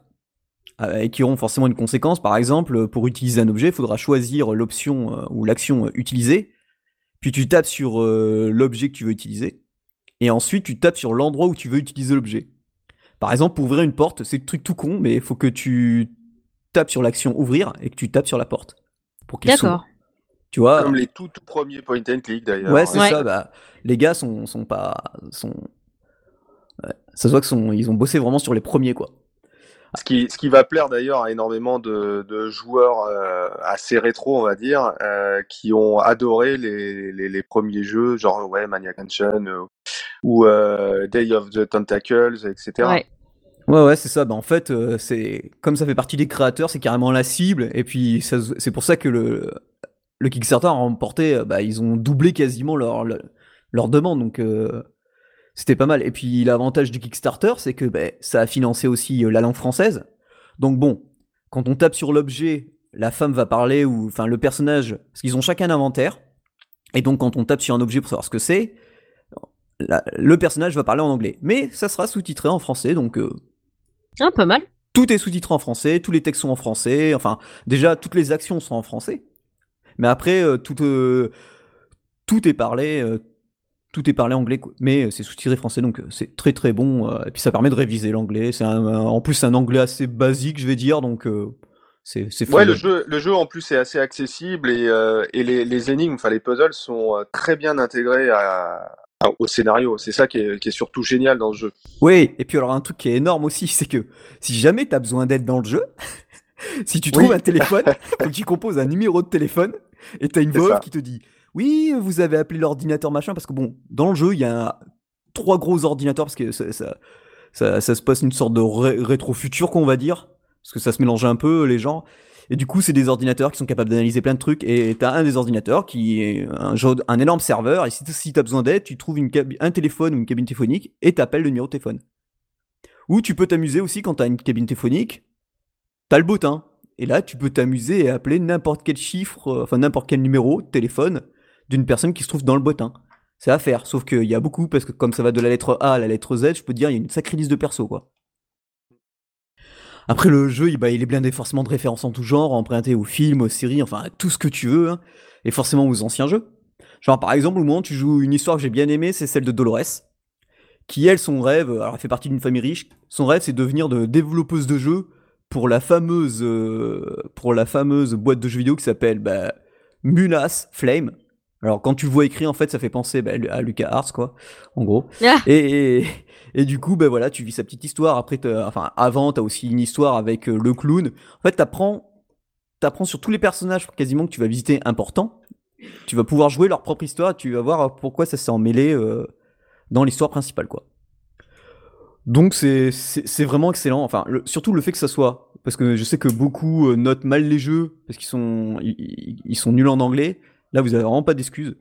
euh, qui auront forcément une conséquence. Par exemple, pour utiliser un objet, il faudra choisir l'option euh, ou l'action euh, utilisée, puis tu tapes sur euh, l'objet que tu veux utiliser, et ensuite tu tapes sur l'endroit où tu veux utiliser l'objet. Par exemple, pour ouvrir une porte, c'est un truc tout con, mais il faut que tu tapes sur l'action ouvrir et que tu tapes sur la porte. Pour. Tu vois Comme les tout, tout premiers point and click d'ailleurs. Ouais, c'est Ouais. ça. Bah, les gars sont, sont pas. Sont... ouais, ça se voit qu'ils sont, ils ont bossé vraiment sur les premiers, quoi. Ce qui, ce qui va plaire d'ailleurs à énormément de, de joueurs euh, assez rétro, on va dire, euh, qui ont adoré les, les, les premiers jeux, genre ouais, Maniac Mansion euh, ou euh, Day of the Tentacles, etc. Ouais. Ouais, ouais, c'est ça. Bah, en fait, euh, c'est comme ça fait partie des créateurs, c'est carrément la cible. Et puis, c'est pour ça que le, le Kickstarter a remporté, euh, bah, ils ont doublé quasiment leur, leur, leur demande. Donc, euh, c'était pas mal. Et puis, l'avantage du Kickstarter, c'est que bah, ça a financé aussi euh, la langue française. Donc, bon, quand on tape sur l'objet, la femme va parler, ou enfin, le personnage, parce qu'ils ont chacun un inventaire. Et donc, quand on tape sur un objet pour savoir ce que c'est, la- le personnage va parler en anglais. Mais ça sera sous-titré en français, donc. euh, Ah, pas mal. tout est sous-titré en français, tous les textes sont en français, enfin, déjà, toutes les actions sont en français. Mais après, euh, tout, euh, tout est parlé, euh, tout est parlé anglais, mais c'est sous-titré français, donc c'est très très bon. et puis ça permet de réviser l'anglais. C'est en plus un anglais assez basique, je vais dire, donc euh, C'est c'est Ouais, le jeu, le jeu en plus est assez accessible et, euh, et les, les énigmes, enfin les puzzles sont très bien intégrés à, à- au scénario. C'est ça qui est, qui est surtout génial dans ce jeu. Oui, et puis alors un truc qui est énorme aussi, c'est que si jamais tu as besoin d'aide dans le jeu, si tu Oui. trouves un téléphone, faut que tu composes un numéro de téléphone et tu as une voix qui te dit Oui, vous avez appelé l'ordinateur machin, parce que bon, dans le jeu, il y a trois gros ordinateurs, parce que ça, ça, ça- ça se passe une sorte de ré- rétro-futur, qu'on va dire, parce que ça se mélange un peu, les gens. Et du coup, c'est des ordinateurs qui sont capables d'analyser plein de trucs. Et t'as un des ordinateurs qui est un, énorme serveur. Et si, si t'as besoin d'aide, tu trouves une un téléphone ou une cabine téléphonique et t'appelles le numéro de téléphone. Ou tu peux t'amuser aussi quand t'as une cabine téléphonique, t'as le bottin. Et là, tu peux t'amuser et appeler n'importe quel chiffre, euh, enfin n'importe quel numéro de téléphone d'une personne qui se trouve dans le bottin. C'est à faire, sauf qu'il y a beaucoup, parce que comme ça va de la lettre A à la lettre Z, je peux dire, il y a une sacrée de persos, quoi. Après, le jeu, il, bah, est blindé forcément de références en tout genre, emprunté aux films, aux séries, enfin à tout ce que tu veux, hein, et forcément aux anciens jeux. Genre, par exemple, au moment où tu joues une histoire que j'ai bien aimée, c'est celle de Dolores, qui, elle, son rêve, alors elle fait partie d'une famille riche, son rêve, c'est de devenir de développeuse de jeux pour la fameuse, euh, pour la fameuse boîte de jeux vidéo qui s'appelle bah, Mulas Flame. Alors, quand tu le vois écrit, en fait, ça fait penser bah, à Lucas Arts, quoi, en gros. Ah. Et, et, et du coup, ben voilà, tu vis sa petite histoire. Après, enfin, avant, t'as aussi une histoire avec euh, le clown. En fait, t'apprends, t'apprends sur tous les personnages quasiment que tu vas visiter importants. Tu vas pouvoir jouer leur propre histoire. Tu vas voir pourquoi ça s'est emmêlé euh, dans l'histoire principale, quoi. Donc c'est vraiment excellent. Enfin, le- surtout le fait que ça soit parce que je sais que beaucoup euh, notent mal les jeux parce qu'ils sont ils, sont nuls en anglais. Là, vous avez vraiment pas d'excuses.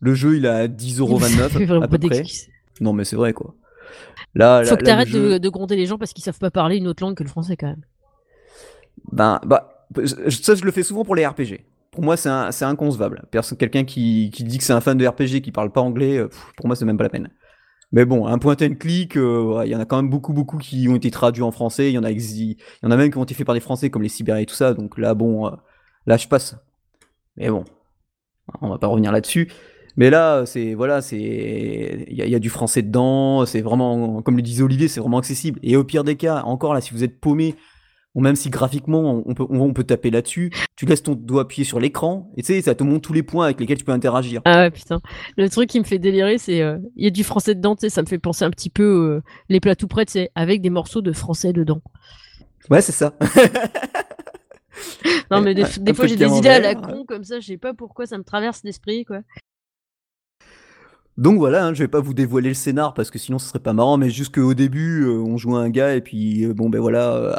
Le jeu, il a 10,29€ Vraiment à peu près. d'excuses. Non, mais c'est vrai quoi. Là, Faut là- que t'arrêtes jeu- de, de gronder les gens parce qu'ils savent pas parler une autre langue que le français quand même. Ben, bah, je- ça, je le fais souvent pour les RPG. Pour moi, c'est inconcevable. Quelqu'un qui, qui dit que c'est un fan de RPG qui parle pas anglais, euh, pff, pour moi, c'est même pas la peine. Mais bon, un point and click, euh, il y en a quand même beaucoup, beaucoup qui ont été traduits en français. Il y en a, il y en a même qui ont été faits par des Français, comme les Sibériens et tout ça. Donc là, bon, euh, là, je passe. Mais bon, on va pas revenir là-dessus. Mais là, c'est voilà, c'est il y, y a du français dedans. C'est vraiment, comme le disait Olivier, c'est vraiment accessible. Et au pire des cas, encore là, si vous êtes paumé, ou même si graphiquement on peut, on peut taper là-dessus, tu laisses ton doigt appuyé sur l'écran et tu sais, ça te montre tous les points avec lesquels tu peux interagir. Ah ouais, putain. Le truc qui me fait délirer, c'est. euh, Il y a du français dedans, tu sais, ça me fait penser un petit peu euh, les plats tout prêts, sais, avec des morceaux de français dedans. Ouais, c'est ça. Non, mais des, Un- des un fois, j'ai de des idées à la con comme ça, je sais pas pourquoi ça me traverse l'esprit, quoi. Donc voilà, hein, je vais pas vous dévoiler le scénar parce que sinon ce serait pas marrant, mais juste qu'au début, euh, on joue un gars et puis euh, bon ben voilà, euh,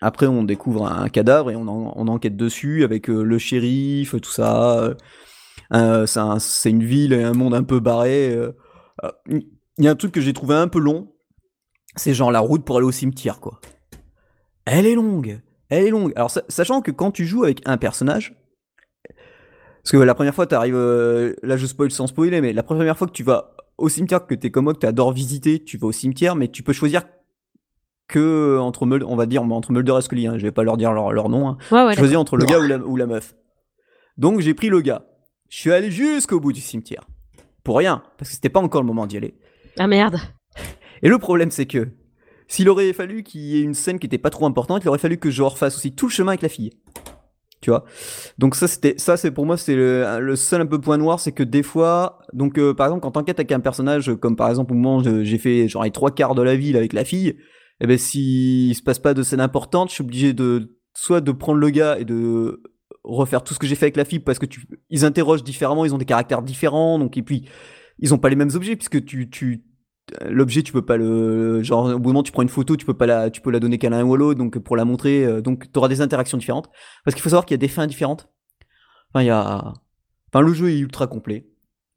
après on découvre un cadavre et on, en- on enquête dessus avec euh, le shérif, tout ça. euh, c'est un- c'est une ville et un monde un peu barré. euh, Il y a un truc que j'ai trouvé un peu long, c'est genre la route pour aller au cimetière quoi. Elle est longue, elle est longue. Alors sa- sachant que quand tu joues avec un personnage, parce que la première fois, t'arrives. euh, là, je spoil sans spoiler, mais la première fois que tu vas au cimetière, que t'es comme moi, que t'adores visiter, tu vas au cimetière, mais tu peux choisir que entre Mulder, on va dire entre Mulder et Scully. Hein, je vais pas leur dire leur, leur nom. Hein. Ouais, ouais. choisir entre le gars ou la, ou la meuf. Donc j'ai pris le gars. Je suis allé jusqu'au bout du cimetière. Pour rien, parce que c'était pas encore le moment d'y aller. Ah merde. Et le problème, c'est que s'il aurait fallu qu'il y ait une scène qui était pas trop importante, il aurait fallu que je refasse aussi tout le chemin avec la fille. Tu vois? Donc ça, c'était ça, c'est pour moi, c'est le, le seul un peu point noir, c'est que des fois, donc euh, par exemple, quand t'enquêtes avec un personnage, comme par exemple au moment où je- j'ai fait genre les trois quarts de la ville avec la fille, et ben s'il se passe pas de scène importante, je suis obligé de soit de prendre le gars et de refaire tout ce que j'ai fait avec la fille parce que tu, ils interrogent différemment, ils ont des caractères différents, donc et puis ils ont pas les mêmes objets puisque tu, tu l'objet tu peux pas le genre au bout d'un moment tu prends une photo tu peux pas la tu peux la donner qu'à l'un ou à l'autre donc pour la montrer euh, donc tu auras des interactions différentes. Parce qu'il faut savoir qu'il y a des fins différentes. Enfin il y a enfin le jeu est ultra complet.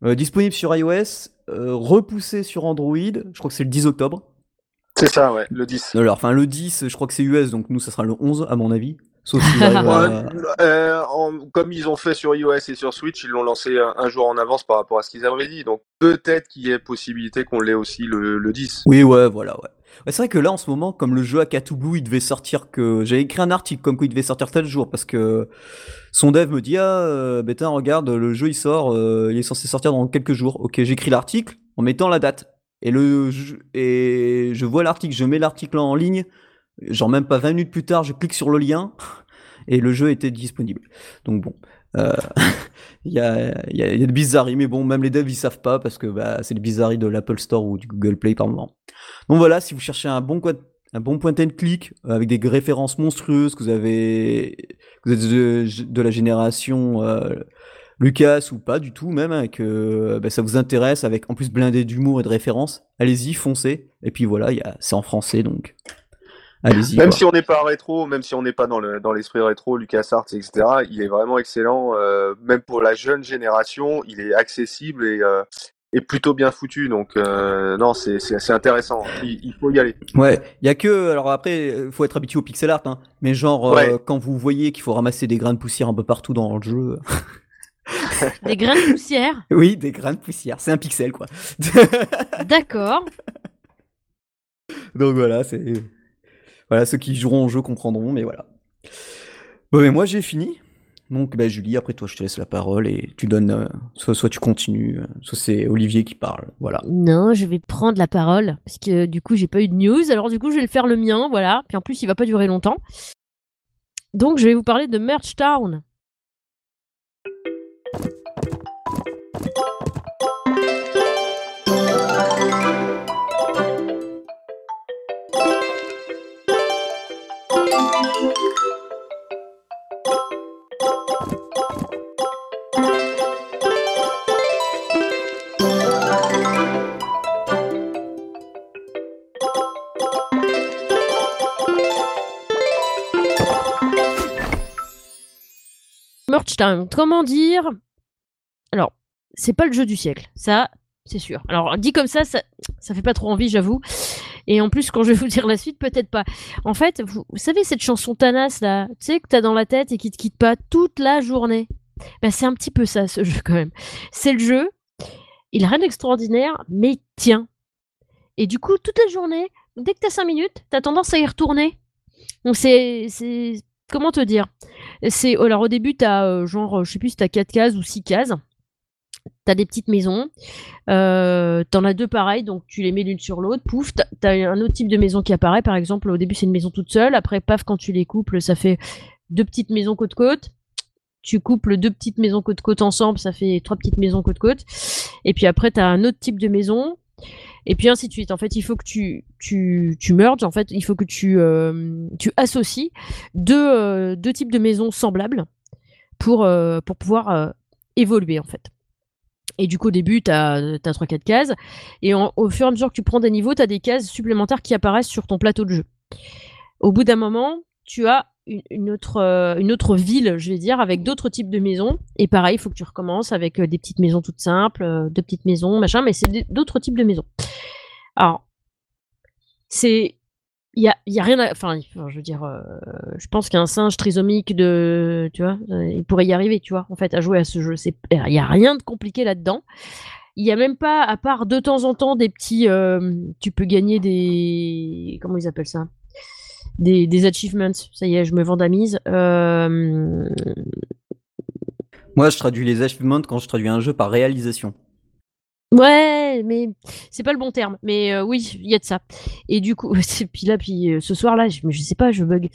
Euh, disponible sur iOS euh, repoussé sur Android je crois que c'est le 10 octobre C'est ça, ouais, le 10. alors enfin le 10 je crois que c'est US donc nous ça sera le 11 à mon avis sauf à- euh, en- comme ils ont fait sur iOS et sur Switch, ils l'ont lancé un, un jour en avance par rapport à ce qu'ils avaient dit. Donc peut-être qu'il y ait possibilité qu'on l'ait aussi le, le 10. Oui, ouais, voilà, ouais. Ouais, c'est vrai que là, en ce moment, comme le jeu à Katou Blue, il devait sortir que. J'avais écrit un article comme quoi il devait sortir tel jour parce que son dev me dit Ah, euh, Bétain, regarde, le jeu il sort, euh, il est censé sortir dans quelques jours. Ok, j'écris l'article en mettant la date. Et, le, je, et je vois l'article, je mets l'article en ligne. Genre, même pas 20 minutes plus tard, je clique sur le lien. et le jeu était disponible. Donc bon, euh, il y, a, y, a, y, a, de bizarreries, mais bon, même les devs ils savent pas parce que bah, c'est les bizarreries de l'Apple Store ou du Google Play par moment. Donc voilà, si vous cherchez un bon, un bon point and click avec des références monstrueuses, que vous avez, que vous êtes de, de la génération euh, Lucas ou pas du tout même, hein, que bah, ça vous intéresse avec en plus blindé d'humour et de références, allez-y, foncez. Et puis voilà, c'est en français donc. Allez-y. Même quoi. si on n'est pas rétro, même si on n'est pas dans le dans l'esprit rétro, LucasArts, etc. Il est vraiment excellent, euh, même pour la jeune génération. Il est accessible et euh, plutôt bien foutu. Donc euh, non, c'est c'est intéressant. Il, il, faut y aller. Ouais, il y a que alors après, faut être habitué au pixel art, hein, mais genre ouais. quand vous voyez qu'il faut ramasser des grains de poussière un peu partout dans le jeu. Des grains de poussière Oui, des grains de poussière. C'est un pixel, quoi. D'accord. Donc voilà, c'est. Voilà, ceux qui joueront au jeu comprendront, mais voilà. Bon, mais moi j'ai fini. Donc, bah, Julie, après toi, je te laisse la parole et tu donnes. Euh, soit, soit tu continues, soit c'est Olivier qui parle. Voilà. Non, je vais prendre la parole parce que du coup, j'ai pas eu de news. Alors, du coup, je vais le faire le mien. Voilà. Puis en plus, il va pas durer longtemps. Donc, je vais vous parler de Merch Town. Thank you. Comment dire? Alors, c'est pas le jeu du siècle, ça, c'est sûr. Alors, dit comme ça, ça, ça fait pas trop envie, j'avoue. Et en plus, quand je vais vous dire la suite, peut-être pas. En fait, vous, savez cette chanson Tanas là, tu sais que t'as dans la tête et qui te quitte pas toute la journée. Ben, c'est un petit peu ça, ce jeu quand même. C'est le jeu. Il a rien d'extraordinaire, mais il tient. Et du coup, toute la journée, dès que t'as 5 minutes, t'as tendance à y retourner. Donc c'est, comment te dire? C'est alors au début t'as euh, genre je sais plus si t'as 4 cases ou 6 cases. T'as des petites maisons, euh, t'en as deux pareilles, donc tu les mets l'une sur l'autre, pouf, t'as un autre type de maison qui apparaît, par exemple, au début c'est une maison toute seule, après paf, quand tu les couples, ça fait deux petites maisons côte-côte, tu couples deux petites maisons côte-côte ensemble, ça fait trois petites maisons côte-côte, et puis après t'as un autre type de maison, et puis ainsi de suite. En fait, il faut que tu tu tu merges. En fait, il faut que tu euh, tu associes deux euh, deux types de maisons semblables pour euh, pour pouvoir évoluer en fait. Et du coup, au début, tu as, as 3-4 cases. Et au fur et à mesure que tu prends des niveaux, tu as des cases supplémentaires qui apparaissent sur ton plateau de jeu. Au bout d'un moment, tu as une, une autre, euh, une autre ville, je vais dire, avec d'autres types de maisons. Et pareil, il faut que tu recommences avec euh, des petites maisons toutes simples, euh, deux petites maisons, machin, mais c'est d'autres types de maisons. Alors, c'est. Il y a, rien à. Enfin, je veux dire, je pense qu'un singe trisomique de. Tu vois, il pourrait y arriver, tu vois, en fait, à jouer à ce jeu. Il n'y a rien de compliqué là-dedans. Il n'y a même pas, à part de temps en temps, des petits. Tu peux gagner des. Comment ils appellent ça? Des, des, achievements. Ça y est, je me vandamise. Euh... Moi, je traduis les achievements quand je traduis un jeu par réalisation. Ouais, mais c'est pas le bon terme. Mais euh, oui, il y a de ça. Et du coup, puis là, puis euh, ce soir-là, je, je sais pas, je bug.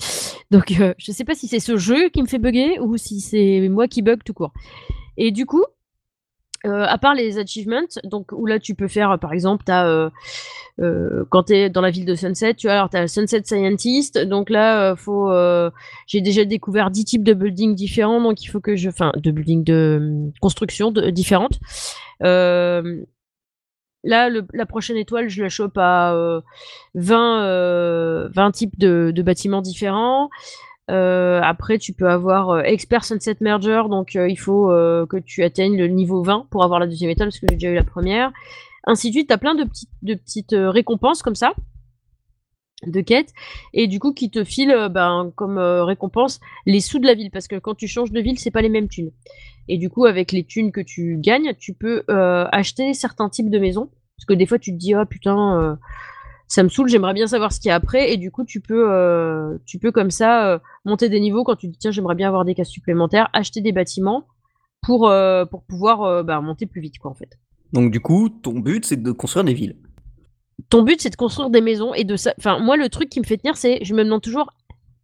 Donc, euh, je sais pas si c'est ce jeu qui me fait bugger ou si c'est moi qui bug tout court. Et du coup, euh, à part les achievements, donc où là tu peux faire, par exemple, euh, euh, quand t'es dans la ville de Sunset, tu vois, alors t'as Sunset Scientist, donc là euh, faut, j'ai déjà découvert 10 types de buildings différents, donc il faut que je, enfin, de buildings de construction de, différentes. là, la prochaine étoile, je la chope à 20, 20 types de bâtiments différents. Euh, après, tu peux avoir euh, Expert Sunset Merger, donc euh, il faut que tu atteignes le niveau 20 pour avoir la deuxième étoile, parce que j'ai déjà eu la première. Ainsi de suite, tu as plein de, petites, de petites récompenses comme ça, de quêtes, et du coup qui te filent ben, comme récompense les sous de la ville, parce que quand tu changes de ville, c'est pas les mêmes thunes. Et du coup, avec les thunes que tu gagnes, tu peux acheter certains types de maisons, parce que des fois tu te dis, oh putain ça me saoule, j'aimerais bien savoir ce qu'il y a après, et du coup, tu peux, euh, tu peux comme ça euh, monter des niveaux quand tu dis tiens, j'aimerais bien avoir des cases supplémentaires, acheter des bâtiments pour, euh, pour pouvoir bah, monter plus vite, quoi, en fait. Donc, du coup, ton but, c'est de construire des villes. Ton but, c'est de construire des maisons et de ça. Enfin, moi, le truc qui me fait tenir, c'est je me demande toujours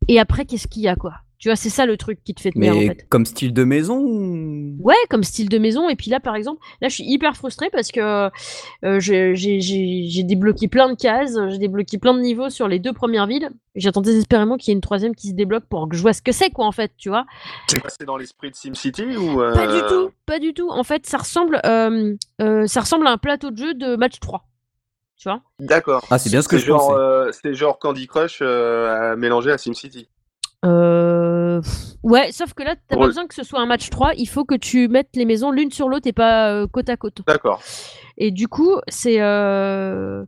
et après, qu'est-ce qu'il y a, quoi? Tu vois, c'est ça le truc qui te fait tenir Mais en fait. comme style de maison ou- Ouais, comme style de maison. Et puis là, par exemple, là, je suis hyper frustrée parce que euh, j'ai débloqué plein de cases, j'ai débloqué plein de niveaux sur les deux premières villes. J'attends désespérément qu'il y ait une troisième qui se débloque pour que je vois ce que c'est, quoi, en fait, tu vois. C'est passé dans l'esprit de SimCity ou euh, Pas du tout, pas du tout. En fait, ça ressemble, euh, euh, ça ressemble à un plateau de jeu de match 3. Tu vois D'accord. Ah, c'est bien ce que je genre, pensais. euh, c'est genre Candy Crush euh, à mélanger à SimCity. Euh, Ouais, sauf que là, t'as pas besoin que ce soit un match 3. Il faut que tu mettes les maisons l'une sur l'autre et pas euh, côte à côte. D'accord. Et du coup, c'est euh,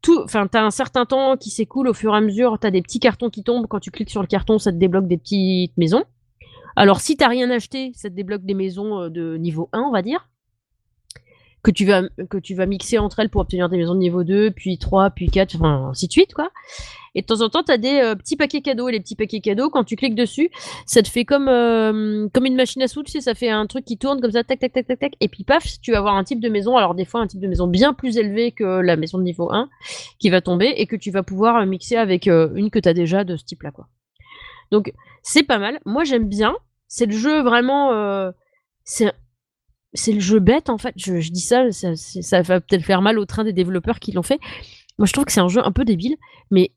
tout. Enfin, t'as un certain temps qui s'écoule au fur et à mesure. T'as des petits cartons qui tombent. Quand tu cliques sur le carton, ça te débloque des petites maisons. Alors, si t'as rien acheté, ça te débloque des maisons euh, de niveau 1, on va dire. Que tu, vas, que tu vas mixer entre elles pour obtenir des maisons de niveau 2, puis 3, puis 4, enfin, ainsi de suite, quoi. Et de temps en temps, tu as des euh, petits paquets cadeaux. Et les petits paquets cadeaux, quand tu cliques dessus, ça te fait comme, euh, comme une machine à sous, tu sais, ça fait un truc qui tourne comme ça, tac, tac, tac, tac, tac. Et puis paf, tu vas avoir un type de maison. Alors des fois, un type de maison bien plus élevé que la maison de niveau 1 qui va tomber et que tu vas pouvoir euh, mixer avec une que tu as déjà de ce type-là, quoi. Donc, c'est pas mal. Moi, j'aime bien. C'est le jeu vraiment... c'est c'est le jeu bête en fait. Je, je dis ça, ça, va peut-être faire mal au train des développeurs qui l'ont fait. Moi, je trouve que c'est un jeu un peu débile, mais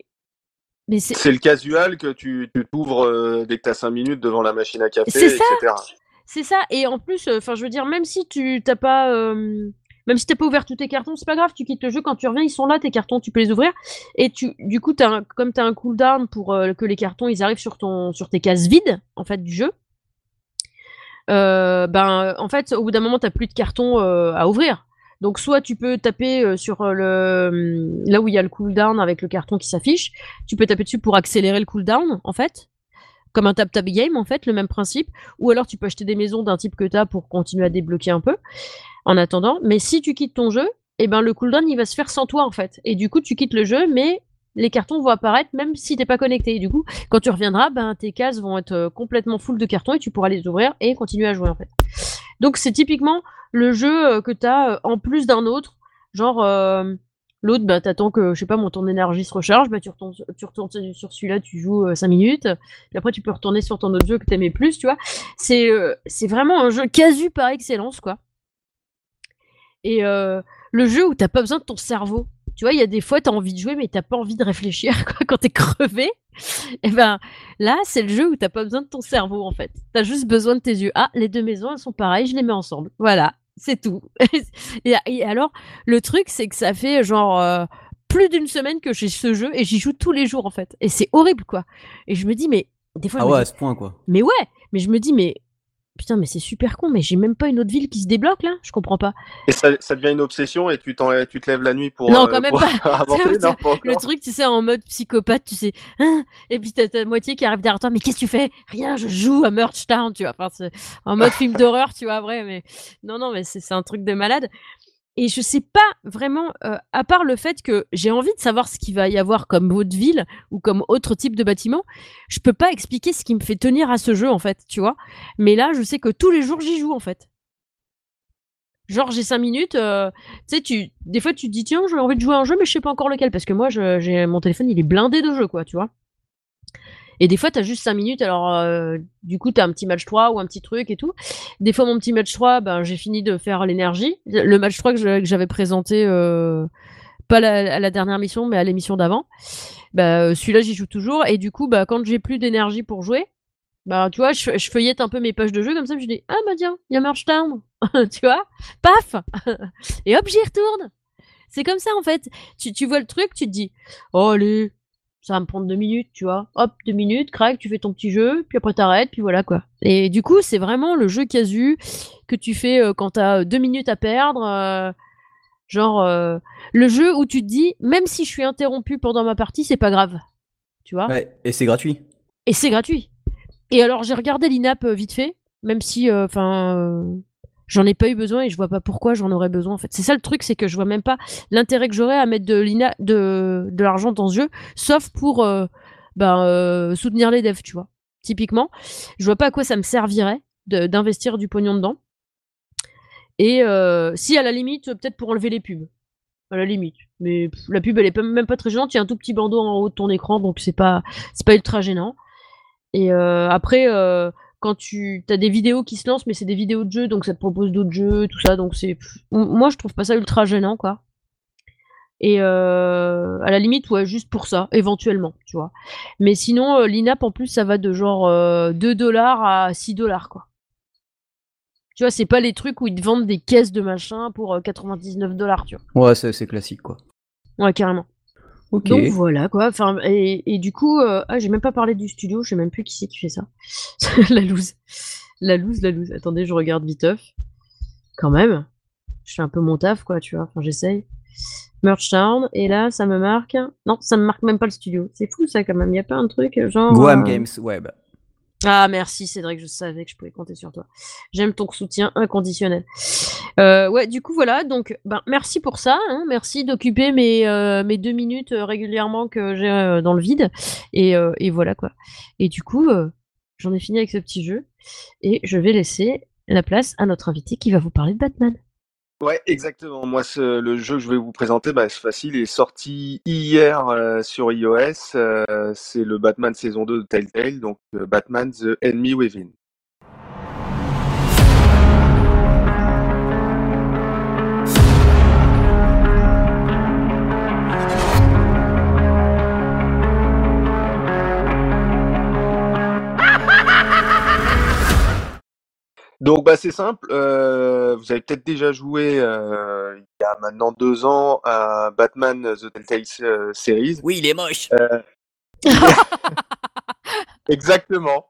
mais c'est C'est le casual que tu tu t'ouvres euh, dès que t'as 5 minutes devant la machine à café, C'est ça. etc. C'est ça. Et en plus, enfin, je veux dire, même si tu t'as pas, euh, même si t'as pas ouvert tous tes cartons, c'est pas grave. Tu quittes le jeu quand tu reviens, ils sont là tes cartons, tu peux les ouvrir. Et tu, du coup, un, comme t'as un cooldown pour euh, que les cartons ils arrivent sur ton, sur tes cases vides en fait du jeu. Euh, ben, en fait, au bout d'un moment, t'as plus de cartons euh, à ouvrir. Donc, soit tu peux taper euh, sur le là où il y a le cooldown avec le carton qui s'affiche. Tu peux taper dessus pour accélérer le cooldown, en fait, comme un tap-tap game, en fait, le même principe. Ou alors tu peux acheter des maisons d'un type que tu as pour continuer à débloquer un peu en attendant. Mais si tu quittes ton jeu, eh ben le cooldown il va se faire sans toi en fait. Et du coup tu quittes le jeu, mais les cartons vont apparaître même si t'es pas connecté. Et du coup, quand tu reviendras, ben tes cases vont être euh, complètement full de cartons et tu pourras les ouvrir et continuer à jouer en fait. Donc c'est typiquement le jeu euh, que t'as euh, en plus d'un autre, genre euh, L'autre, bah, t'attends que, je sais pas, mon ton énergie se recharge, bah, tu retournes, tu retournes sur celui-là, tu joues 5 minutes, puis après tu peux retourner sur ton autre jeu que plus, tu vois. C'est euh, c'est vraiment un jeu casu par excellence, quoi. Et euh, le jeu où t'as pas besoin de ton cerveau. Tu vois, il y a des fois, t'as envie de jouer, mais t'as pas envie de réfléchir, quoi, quand t'es crevé. Et ben là, c'est le jeu où t'as pas besoin de ton cerveau, en fait. T'as juste besoin de tes yeux. Ah, les deux maisons, elles sont pareilles, je les mets ensemble. Voilà, c'est tout. et, et alors, le truc, c'est que ça fait genre euh, plus d'une semaine que j'ai ce jeu et j'y joue tous les jours, en fait. Et c'est horrible, quoi. Et je me dis, mais des fois, Ah ouais, à ce point quoi. mais ouais, mais je me dis, mais putain, mais c'est super con, mais j'ai même pas une autre ville qui se débloque là, je comprends pas. Et ça, ça devient une obsession et tu, te lèves la nuit pour, Non, euh, quand même pour pas. avancer, non, pas Le truc, tu sais, en mode psychopathe, tu sais, hein, et puis t'as ta moitié qui arrive derrière toi, mais qu'est-ce que tu fais? Rien, je joue à Merch Town, tu vois, enfin, en mode film d'horreur, tu vois, vrai, mais non, non, mais c'est un truc de malade. Et je sais pas vraiment, euh, à part le fait que j'ai envie de savoir ce qu'il va y avoir comme autre ville ou comme autre type de bâtiment, je peux pas expliquer ce qui me fait tenir à ce jeu en fait, tu vois. Mais là, je sais que tous les jours j'y joue en fait. Genre j'ai 5 minutes, euh, tu sais, des fois tu te dis tiens j'ai envie de jouer à un jeu mais je sais pas encore lequel parce que moi mon téléphone il est blindé de jeux quoi, tu vois. Et des fois, t'as juste 5 minutes, alors euh, du coup, t'as un petit match 3 ou un petit truc et tout. Des fois, mon petit match 3, ben, j'ai fini de faire l'énergie. Le match 3 que j'avais présenté, euh, pas à la dernière mission, mais à l'émission d'avant, euh, celui-là, j'y joue toujours. Et du coup, bah, quand j'ai plus d'énergie pour jouer, bah, tu vois, je, feuillette un peu mes pages de jeu comme ça, je dis, ah bah tiens, il y a Merge Town, tu vois, paf, et hop, j'y retourne. C'est comme ça, en fait. Tu, tu vois le truc, tu te dis, oh, allez, ça va me prendre deux minutes, tu vois. Hop, deux minutes, crac, tu fais ton petit jeu, puis après t'arrêtes, puis voilà quoi. Et du coup, c'est vraiment le jeu casu que tu fais euh, quand t'as euh, deux minutes à perdre. euh, genre, euh, le jeu où tu te dis, même si je suis interrompu pendant ma partie, c'est pas grave. Tu vois Ouais, et c'est gratuit. Et c'est gratuit. Et alors, j'ai regardé l'INAP vite fait, même si, enfin, j'en ai pas eu besoin et je vois pas pourquoi j'en aurais besoin en fait. C'est ça le truc, c'est que je vois même pas l'intérêt que j'aurais à mettre de l'INA, de, de l'argent dans ce jeu, sauf pour euh, ben, euh, soutenir les devs, tu vois. Typiquement, je vois pas à quoi ça me servirait d'investir du pognon dedans. Et euh, si à la limite, peut-être pour enlever les pubs. À la limite. Mais la pub, elle est même pas très gênante. Il y a un tout petit bandeau en haut de ton écran, donc c'est pas, c'est pas ultra gênant. Et après, quand tu as des vidéos qui se lancent, mais c'est des vidéos de jeux, donc ça te propose d'autres jeux, tout ça, donc c'est. Moi, je trouve pas ça ultra gênant, quoi. Et euh, à la limite, ouais, juste pour ça, éventuellement, tu vois. Mais sinon, euh, l'INAP, en plus, ça va de genre 2 dollars à 6 dollars, quoi. Tu vois, c'est pas les trucs où ils te vendent des caisses de machin pour 99 dollars, tu vois. Ouais, c'est classique, quoi. Ouais, carrément. Donc voilà quoi. Enfin et, du coup, euh, ah j'ai même pas parlé du studio, je sais même plus qui c'est qui fait ça. la loose, la loose, la loose. Attendez, je regarde viteuf. Quand même, je fais un peu mon taf quoi, tu vois. Enfin j'essaye. Merch Town et là ça me marque. Non, ça me marque même pas le studio. C'est fou ça quand même. Il y a pas un truc genre. Guam euh, Games Web. Ah merci Cédric, je savais que je pouvais compter sur toi. J'aime ton soutien inconditionnel. Euh, ouais, du coup voilà, donc ben, merci pour ça, hein. merci d'occuper mes, euh, deux minutes euh, régulièrement que j'ai dans le vide. Et, et, voilà quoi. Et du coup, j'en ai fini avec ce petit jeu et je vais laisser la place à notre invité qui va vous parler de Batman. Ouais, exactement. Moi, le jeu que je vais vous présenter, bah, c'est facile. Il est sorti hier euh, sur iOS. Euh, c'est le Batman saison 2 de Telltale, donc euh, Batman The Enemy Within. Donc bah c'est simple, euh, vous avez peut-être déjà joué euh, il y a maintenant deux ans à Batman The Telltale euh, Series. Oui, il est moche. exactement.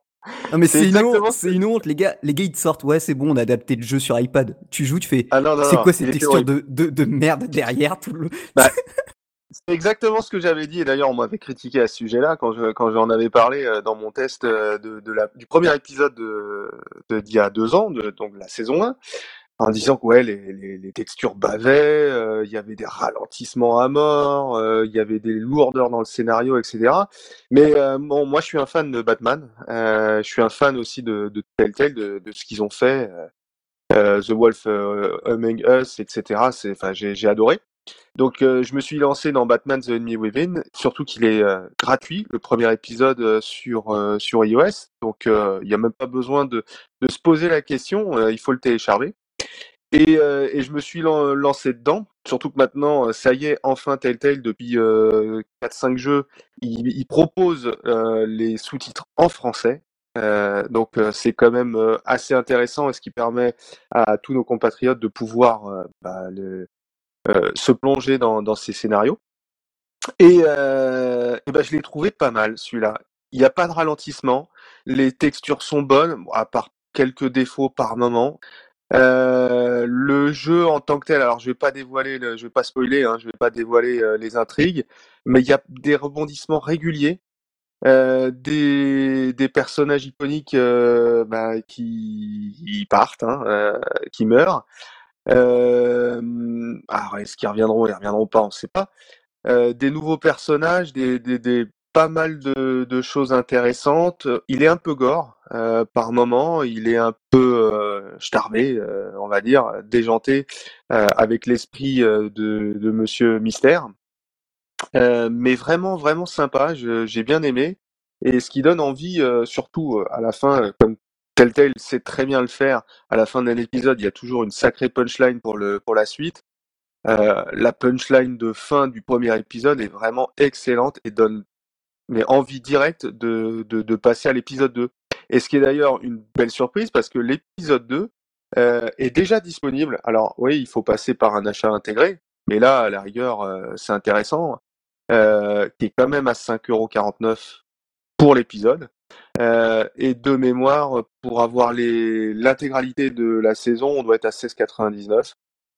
Non mais c'est une, honte, c'est une honte, les gars, les gars ils te sortent, ouais c'est bon, on a adapté le jeu sur iPad. Tu joues, tu fais, ah c'est quoi ces textures de, de, de, merde derrière tout le... Bah, c'est exactement ce que j'avais dit, et d'ailleurs on m'avait critiqué à ce sujet-là quand je quand j'en avais parlé euh, dans mon test euh, de, de la, du premier épisode de d'il y a deux ans, de, donc la saison 1, en disant que ouais, les, les, les textures bavaient, euh, il y avait des ralentissements à mort, il y avait des lourdeurs dans le scénario, etc. Mais bon, moi je suis un fan de Batman, je suis un fan aussi de, de Telltale, de, de ce qu'ils ont fait, The Wolf Among Us, etc. J'ai adoré. Donc euh, je me suis lancé dans Batman The Enemy Within, surtout qu'il est euh, gratuit, le premier épisode euh, sur, iOS, donc il n'y a même pas besoin de, de se poser la question, il faut le télécharger. Et, et je me suis lancé dedans, surtout que maintenant, ça y est, enfin Telltale, depuis 4-5 jeux, il, propose les sous-titres en français. donc c'est quand même assez intéressant et ce qui permet à tous nos compatriotes de pouvoir bah, le, se plonger dans, dans ces scénarios. Et, euh, et ben, je l'ai trouvé pas mal celui-là. Il n'y a pas de ralentissement, les textures sont bonnes, à part quelques défauts par moment. Euh, le jeu en tant que tel, alors je vais pas dévoiler, le, je vais pas spoiler, hein, je vais pas dévoiler euh, les intrigues, mais il y a des rebondissements réguliers, euh, des, des personnages iconiques euh, bah, qui, partent, hein, qui meurent. Alors, est-ce qu'ils reviendront? Ils reviendront pas, on ne sait pas. Des nouveaux personnages, des, pas mal de, choses intéressantes. Il est un peu gore par moment, il est un peu euh, starbé, euh, on va dire, déjanté avec l'esprit de, de Monsieur Mystère. mais vraiment, vraiment sympa, j'ai bien aimé. Et ce qui donne envie, surtout à la fin, comme Telltale sait très bien le faire. À la fin d'un épisode, il y a toujours une sacrée punchline pour, la suite. Euh, la punchline de fin du premier épisode est vraiment excellente et donne mais envie directe de, passer à l'épisode 2. Et ce qui est d'ailleurs une belle surprise parce que l'épisode 2 euh, est déjà disponible. Alors oui, il faut passer par un achat intégré, mais là, à la rigueur, euh, c'est intéressant, qui est quand même à 5,49€ pour l'épisode. Euh, et de mémoire, pour avoir l'intégralité de la saison, on doit être à 16,99,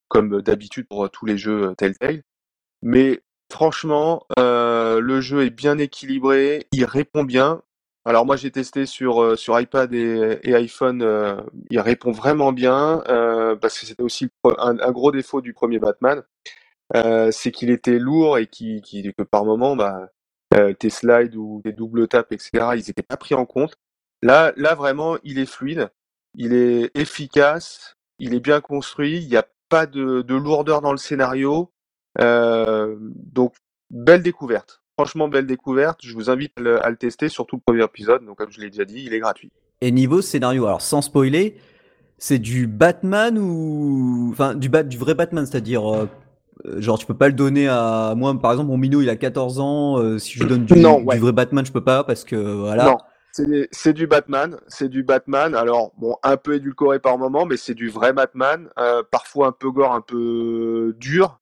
comme d'habitude pour tous les jeux euh, Telltale. Mais franchement, euh, le jeu est bien équilibré, il répond bien. Alors moi j'ai testé sur sur iPad et, iPhone, il répond vraiment bien parce que c'était aussi un, un, gros défaut du premier Batman, c'est qu'il était lourd et qui, qui que par moment bah euh, tes slides ou tes doubles tapes, etc., ils n'étaient pas pris en compte. Là, là, vraiment, il est fluide, il est efficace, il est bien construit, il n'y a pas de, de, lourdeur dans le scénario. Euh, donc, belle découverte. franchement, belle découverte. Je vous invite à le, tester, surtout le premier épisode. Donc, comme je l'ai déjà dit, il est gratuit. Et niveau scénario, alors sans spoiler, c'est du Batman ou. Enfin, du, vrai Batman, c'est-à-dire. euh, genre, tu peux pas le donner à. Moi, par exemple, mon minot, il a 14 ans. euh, si je lui donne du, Non, du ouais. vrai Batman, je peux pas parce que. Voilà. Non, c'est du Batman, c'est du Batman. Alors bon, un peu édulcoré par moment, mais c'est du vrai Batman. euh, parfois un peu gore, un peu dur,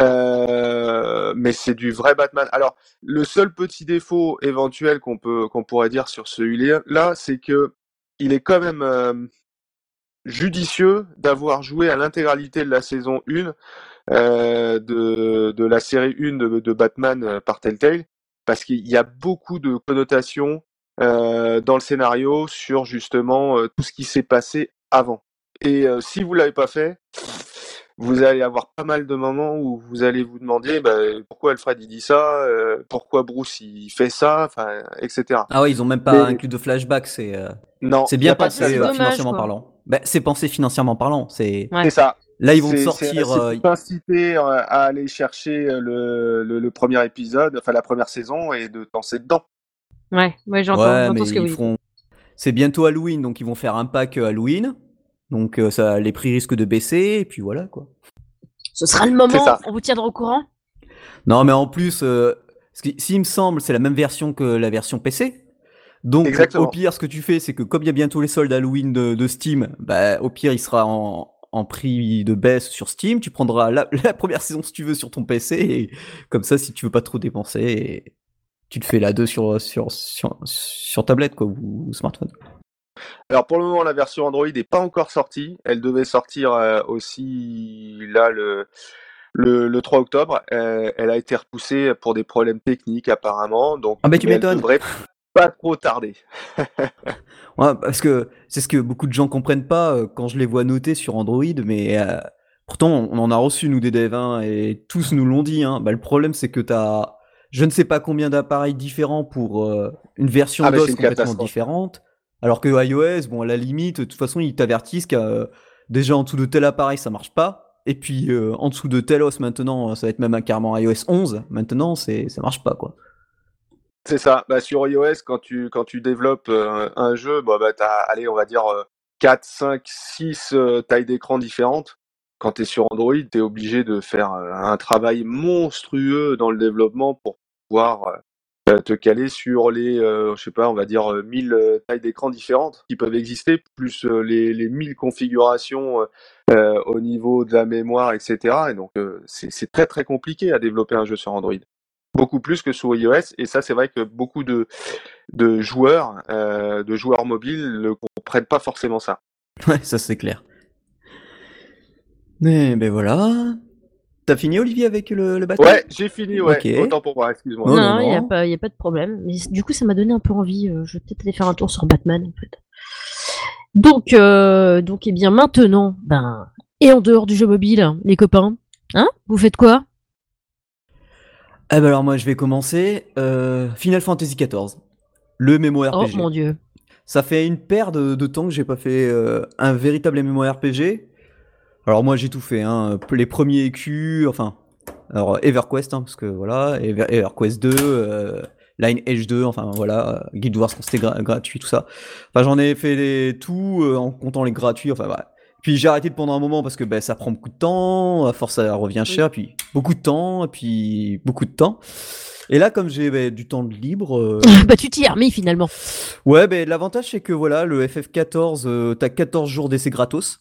euh, mais c'est du vrai Batman. Alors le seul petit défaut éventuel qu'on peut qu'on pourrait dire sur celui-là, c'est que il est quand même euh, judicieux d'avoir joué à l'intégralité de la saison 1 euh, de, de la série 1 de, de Batman euh, par Telltale, parce qu'il y a beaucoup de connotations euh, dans le scénario sur justement euh, tout ce qui s'est passé avant. Et euh, si vous l'avez pas fait, vous allez avoir pas mal de moments où vous allez vous demander bah, pourquoi Alfred il dit ça, euh, pourquoi Bruce il fait ça, enfin, etc. Ah ouais, ils ont même pas Mais- inclus de flashback. C'est euh, Non, c'est bien pensé dommage, financièrement quoi. parlant. Bah, c'est pensé financièrement parlant. C'est Ouais. C'est ça. Là ils vont sortir. C'est euh, pour t'inciter euh, à aller chercher euh, le, le, le premier épisode, enfin la première saison, et de penser dedans. Ouais, ouais, j'entends, Ouais, ce que vous feront. C'est bientôt Halloween, donc ils vont faire un pack euh, Halloween. Donc euh, ça, les prix risquent de baisser et puis voilà quoi. Ce sera le moment, on vous tiendra au courant? Non, mais en plus, euh, ce qui- s'il me semble, c'est la même version que la version PC. Donc Exactement. au pire, ce que tu fais, c'est que comme il y a bientôt les soldes Halloween de, de Steam, bah au pire, il sera en, en prix de baisse sur Steam. Tu prendras la, la première saison si tu veux sur ton PC et comme ça, si tu veux pas trop dépenser, tu te fais la 2 sur sur sur, sur tablette quoi ou, ou smartphone. Alors pour le moment, la version Android n'est pas encore sortie. Elle devait sortir euh, aussi là le, le, le 3 octobre. Euh, elle a été repoussée pour des problèmes techniques apparemment. Donc Ah bah, tu m'étonnes. devrait pas trop tarder. Ouais, parce que c'est ce que beaucoup de gens comprennent pas euh, quand je les vois noter sur Android, mais euh, pourtant on en a reçu nous des devs hein, et tous nous l'ont dit. Hein. Bah, le problème c'est que tu as je ne sais pas combien d'appareils différents pour euh, une version Ah, mais DOS une complètement différente, alors que iOS, bon à la limite, de toute façon ils t'avertissent que déjà en dessous de tel appareil ça marche pas, et puis en dessous de tel os maintenant ça va être même un- carrément iOS 11. Maintenant c'est ça marche pas quoi. C'est ça. Bah, sur iOS, quand tu, quand tu développes euh, un jeu, bah, bah, tu allez, on va dire euh, 4, 5, 6 euh, tailles d'écran différentes. Quand tu es sur Android, tu es obligé de faire euh, un travail monstrueux dans le développement pour pouvoir euh, te caler sur les, je sais pas, on va dire euh, 1000 euh, tailles d'écran différentes qui peuvent exister, plus les, les 1000 configurations au niveau de la mémoire, etc. Et donc, c'est très très compliqué à développer un jeu sur Android beaucoup plus que sur iOS. Et ça, c'est vrai que beaucoup de, de joueurs, euh, de joueurs mobiles ne comprennent pas forcément ça. Ouais, ça c'est clair. Mais ben voilà. T'as fini Olivier avec le, le bateau Ouais, j'ai fini, ouais. Ok. Autant pour moi, excuse-moi. Non, Non, il n'y a, pas- y a pas de problème. Mais du coup, ça m'a donné un peu envie. euh, je vais peut-être aller faire un tour sur Batman, en fait. Donc, euh, donc, eh bien, maintenant, ben, et en dehors du jeu mobile, les copains, hein Vous faites quoi? Eh ben alors moi je vais commencer. Euh, Final Fantasy XIV. Le Oh MMORPG. mon dieu. Ça fait une paire de, de temps que j'ai pas fait euh, un véritable MMORPG. Alors moi j'ai tout fait, hein. les premiers écus, enfin, alors EverQuest, hein, parce que voilà, Ever- EverQuest 2, euh, Lineage 2, enfin voilà, Guild Wars quand c'était gra- gratuit, tout ça. Enfin j'en ai fait les, tout en comptant les gratuits, enfin voilà. Puis j'ai arrêté pendant un moment parce que ben, ça prend beaucoup de temps, à force ça revient cher, puis beaucoup de temps, et puis beaucoup de temps. Et là comme j'ai ben, du temps de libre... euh, bah, tu t'y es remis finalement. Ouais, ben l'avantage c'est que voilà, le FF14, euh, t'as 14 jours d'essai gratos.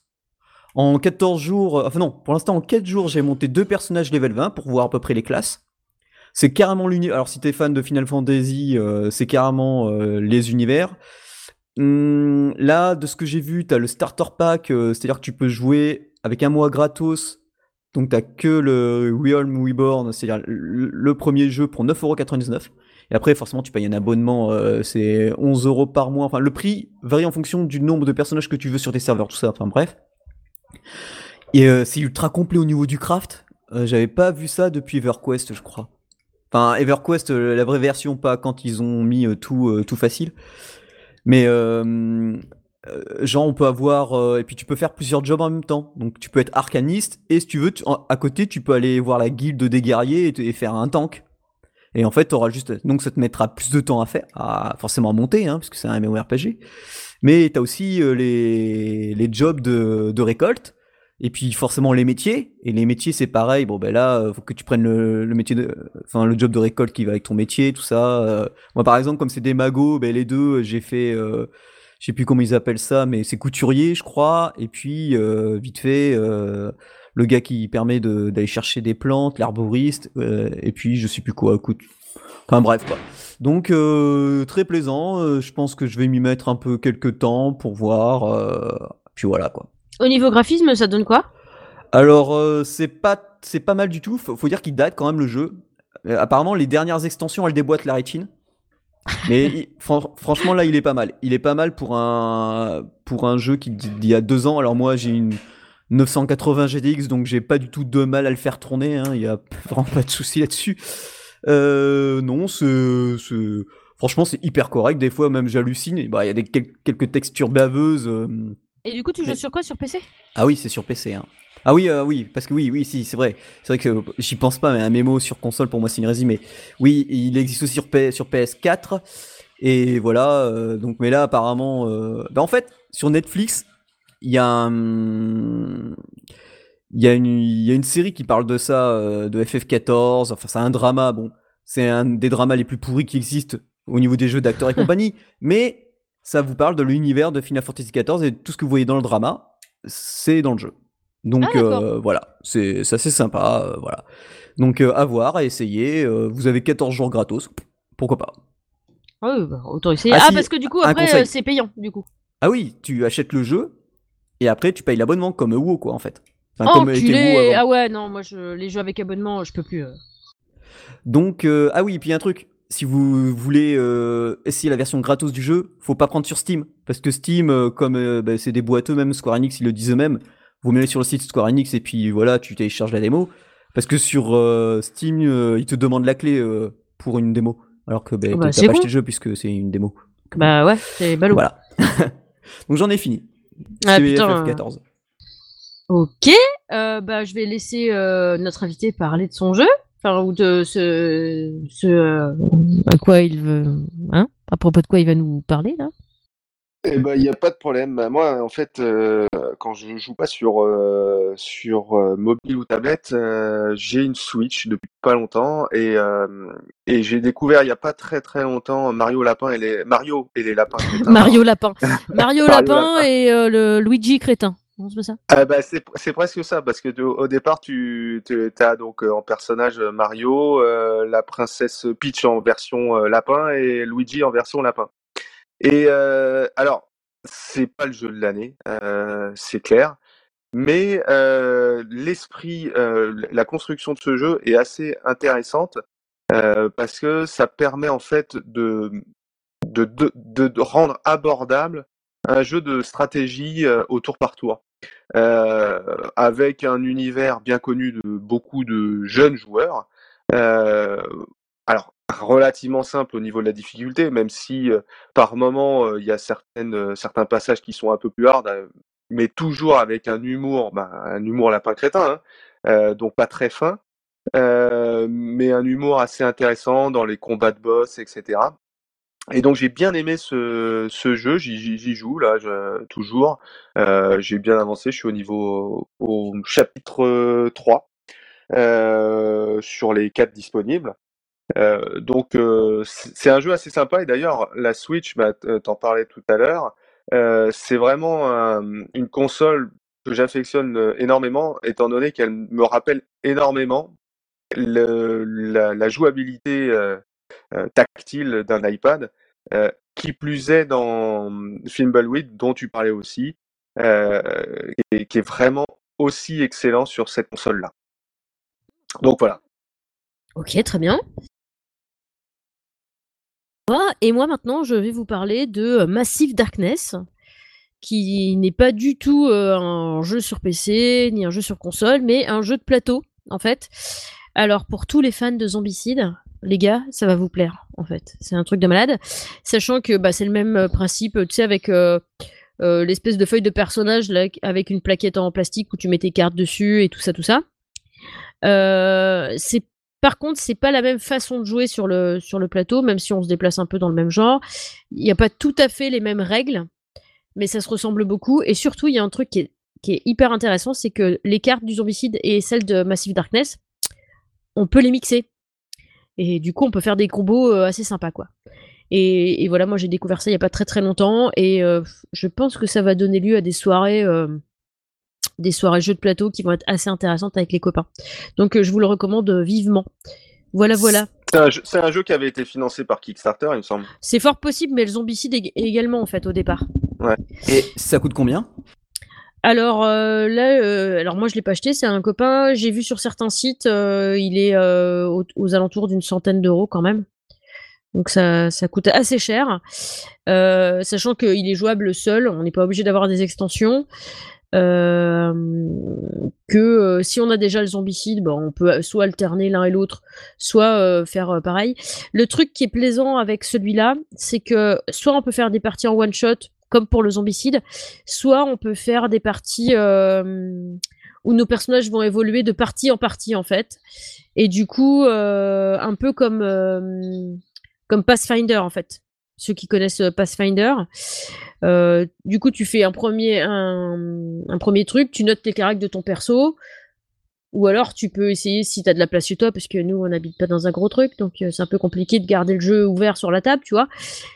En 14 jours, euh, enfin non, pour l'instant en 4 jours, j'ai monté deux personnages level 20 pour voir à peu près les classes. C'est carrément l'univers. Alors si t'es fan de Final Fantasy, euh, c'est carrément euh, les univers. Hum, là, de ce que j'ai vu, t'as le starter pack, euh, c'est-à-dire que tu peux jouer avec un mois gratos. Donc t'as que le Realm Reborn, c'est-à-dire le, premier jeu pour 9,99€. Et après, forcément, tu payes un abonnement, euh, c'est 11 euros par mois. Enfin, le prix varie en fonction du nombre de personnages que tu veux sur tes serveurs, tout ça. Enfin, bref. Et euh, c'est ultra complet au niveau du craft. J'avais pas vu ça depuis EverQuest, je crois. Enfin, EverQuest, la vraie version, pas quand ils ont mis tout facile. Mais euh, genre, on peut avoir. et puis, tu peux faire plusieurs jobs en même temps. Donc, tu peux être arcaniste. Et si tu veux, tu- à côté, tu peux aller voir la guilde des guerriers et, faire un tank. Et en fait, t'auras juste, donc ça te mettra plus de temps à faire, à forcément monter, hein, puisque c'est un MMORPG. Mais t'as aussi euh, les, les jobs de, de récolte. Et puis forcément les métiers. Et les métiers c'est pareil. Bon ben là, euh, faut que tu prennes le, le métier de, enfin le job de récolte qui va avec ton métier, tout ça. Euh, moi par exemple, comme c'est des magos, ben les deux, j'ai fait, euh, je sais plus comment ils appellent ça, mais c'est couturier, je crois. Et puis euh, vite fait, euh, le gars qui permet de- d'aller chercher des plantes, l'herboriste. euh, et puis je sais plus quoi. Écoute, enfin bref quoi. Donc euh, très plaisant. euh, je pense que je vais m'y mettre un peu quelques temps pour voir. euh, puis voilà quoi. Au niveau graphisme, ça donne quoi? Alors, euh, c'est pas, c'est pas mal du tout. Faut, faut dire qu'il date quand même le jeu. Euh, apparemment, les dernières extensions, elles déboîtent la rétine. Mais il- fran- franchement, là, il est pas mal. Il est pas mal pour un, pour un jeu qui d'il y a deux ans. Alors moi, j'ai une 980 GDX, donc j'ai pas du tout de mal à le faire tourner. hein. Il y a vraiment pas de souci là-dessus. Euh, non, franchement, c'est hyper correct. Des fois, même j'hallucine. Bah, il y a des, quel- quelques textures baveuses. euh, Et du coup, tu joues sur quoi? Sur PC ah oui, c'est sur PC. Hein. Ah oui, euh, oui, parce que oui, oui, si, c'est vrai. C'est vrai que j'y pense pas, mais un mémo sur console pour moi c'est une hérésie. Mais oui, il existe aussi sur, P- sur PS4. Et voilà. euh, donc, mais là apparemment, euh, bah, en fait, sur Netflix, il y a un, il y a une, il y a une série qui parle de ça, de FF14. Enfin, c'est un drama. Bon, c'est un des dramas les plus pourris qui existent au niveau des jeux d'acteurs et compagnie. Mais ça vous parle de l'univers de Final Fantasy XIV et tout ce que vous voyez dans le drama, c'est dans le jeu. Donc Ah, euh, voilà, c'est assez sympa, euh, voilà. Donc euh, à voir, à essayer. vous avez 14 jours gratos, pourquoi pas? Ah bah, autant essayer. Ah, Ah, si, parce que du coup, après, c'est payant, du coup. Ah oui, tu achètes le jeu et après tu payes l'abonnement comme WoW quoi en fait. Enfin, comme avant. Ah ouais, non, moi, je... les jeux avec abonnement, je peux plus. Donc ah oui, et puis un truc, si vous voulez euh, essayer la version gratos du jeu, faut pas prendre sur Steam parce que Steam, euh, comme euh, bah, c'est des boîteux même Square Enix, ils le disent eux-mêmes. Vous mettez sur le site Square Enix et puis voilà, tu télécharges la démo. Parce que sur Steam, ils te demandent la clé pour une démo, alors que bah, Ah bah, t'as pas acheté le jeu puisque c'est une démo. Bah ouais, c'est ballot. Voilà. Donc j'en ai fini. Ah, putain, FF14. Ok, bah, je vais laisser notre invité parler de son jeu, enfin, ou de ce, ce euh, à quoi il veut, hein, à propos de quoi il va nous parler là? Eh ben, il n'y a pas de problème. Bah, Moi, en fait, euh, quand je joue pas sur, euh, sur mobile ou tablette, j'ai une Switch depuis pas longtemps et, et j'ai découvert il n'y a pas très très longtemps Mario Lapin et les Mario et les lapins. Mario Lapin, Mario Mario Lapin Lapin. et le Luigi Crétin. Ah bah, c'est presque ça parce que au départ tu as donc euh, en personnage euh, Mario, euh, la princesse Peach en version lapin et Luigi en version lapin. Et alors c'est pas le jeu de l'année, c'est clair, mais l'esprit, la construction de ce jeu est assez intéressante parce que ça permet en fait de rendre abordable un jeu de stratégie au tour par tour avec un univers bien connu de beaucoup de jeunes joueurs. Euh, alors relativement simple au niveau de la difficulté, même si euh, par moment euh, il y a certaines, euh, certains passages qui sont un peu plus hard, euh, mais toujours avec un humour, ben, un humour lapin crétin, hein, euh, donc pas très fin, euh, mais un humour assez intéressant dans les combats de boss, etc. Et donc j'ai bien aimé ce, ce jeu, j'y joue là je- toujours. Euh, j'ai bien avancé, je suis au niveau au chapitre euh, 3 euh, sur les 4 disponibles. Euh, donc euh, c'est un jeu assez sympa et d'ailleurs la Switch, bah, t- t'en parlais tout à l'heure, euh, c'est vraiment un- une console que j'affectionne euh, énormément étant donné qu'elle me rappelle énormément le- la, la jouabilité euh, euh, tactile d'un iPad, euh, qui plus est dans Thimbleweed, dont tu parlais aussi, euh, et qui est vraiment aussi excellent sur cette console-là. Donc voilà. Ok, très bien. Et moi maintenant, je vais vous parler de euh, Massive Darkness, qui n'est pas du tout euh, un jeu sur PC ni un jeu sur console, mais un jeu de plateau en fait. Alors pour tous les fans de Zombicide, les gars, ça va vous plaire en fait. C'est un truc de malade, sachant que bah, c'est le même euh, principe, tu sais, avec euh, euh, l'espèce de feuille de personnage avec une plaquette en plastique où tu mets tes cartes dessus et tout ça, tout ça. Par contre, c'est pas la même façon de jouer sur le, sur le plateau, même si on se déplace un peu dans le même genre. Il n'y a pas tout à fait les mêmes règles, mais ça se ressemble beaucoup. Et surtout, il y a un truc qui est, qui est hyper intéressant, c'est que les cartes du Zombicide et celles de Massive Darkness, on peut les mixer. Et du coup, on peut faire des combos euh, assez sympas, quoi. Et, et voilà, moi j'ai découvert ça il n'y a pas très très longtemps, et euh, je pense que ça va donner lieu à des soirées, euh, des soirées jeux de plateau qui vont être assez intéressantes avec les copains. Donc euh, je vous le recommande vivement. Voilà, voilà. C'est un, jeu- c'est un jeu qui avait été financé par Kickstarter, il me semble. C'est fort possible, mais le zombicide ég- également en fait au départ. Et ça coûte combien? Alors euh, là, euh, alors moi je l'ai pas acheté, c'est un copain. J'ai vu sur certains sites, euh, il est aux, alentours d'une centaine d'euros quand même. Donc ça, coûte assez cher, sachant qu'il est jouable seul. On n'est pas obligé d'avoir des extensions. Que si on a déjà le zombicide, on peut soit alterner l'un et l'autre, soit faire pareil. Le truc qui est plaisant avec celui-là, c'est que soit on peut faire des parties en one shot, comme pour le zombicide, soit on peut faire des parties euh, où nos personnages vont évoluer de partie en partie en fait. Et du coup, euh, un peu comme euh, comme Pathfinder en fait. Ceux qui connaissent Pathfinder, du coup, tu fais un premier un, premier truc, tu notes les caractères de ton perso. Ou alors tu peux essayer si t'as de la place chez toi, parce que nous on n'habite pas dans un gros truc, donc c'est un peu compliqué de garder le jeu ouvert sur la table, tu vois.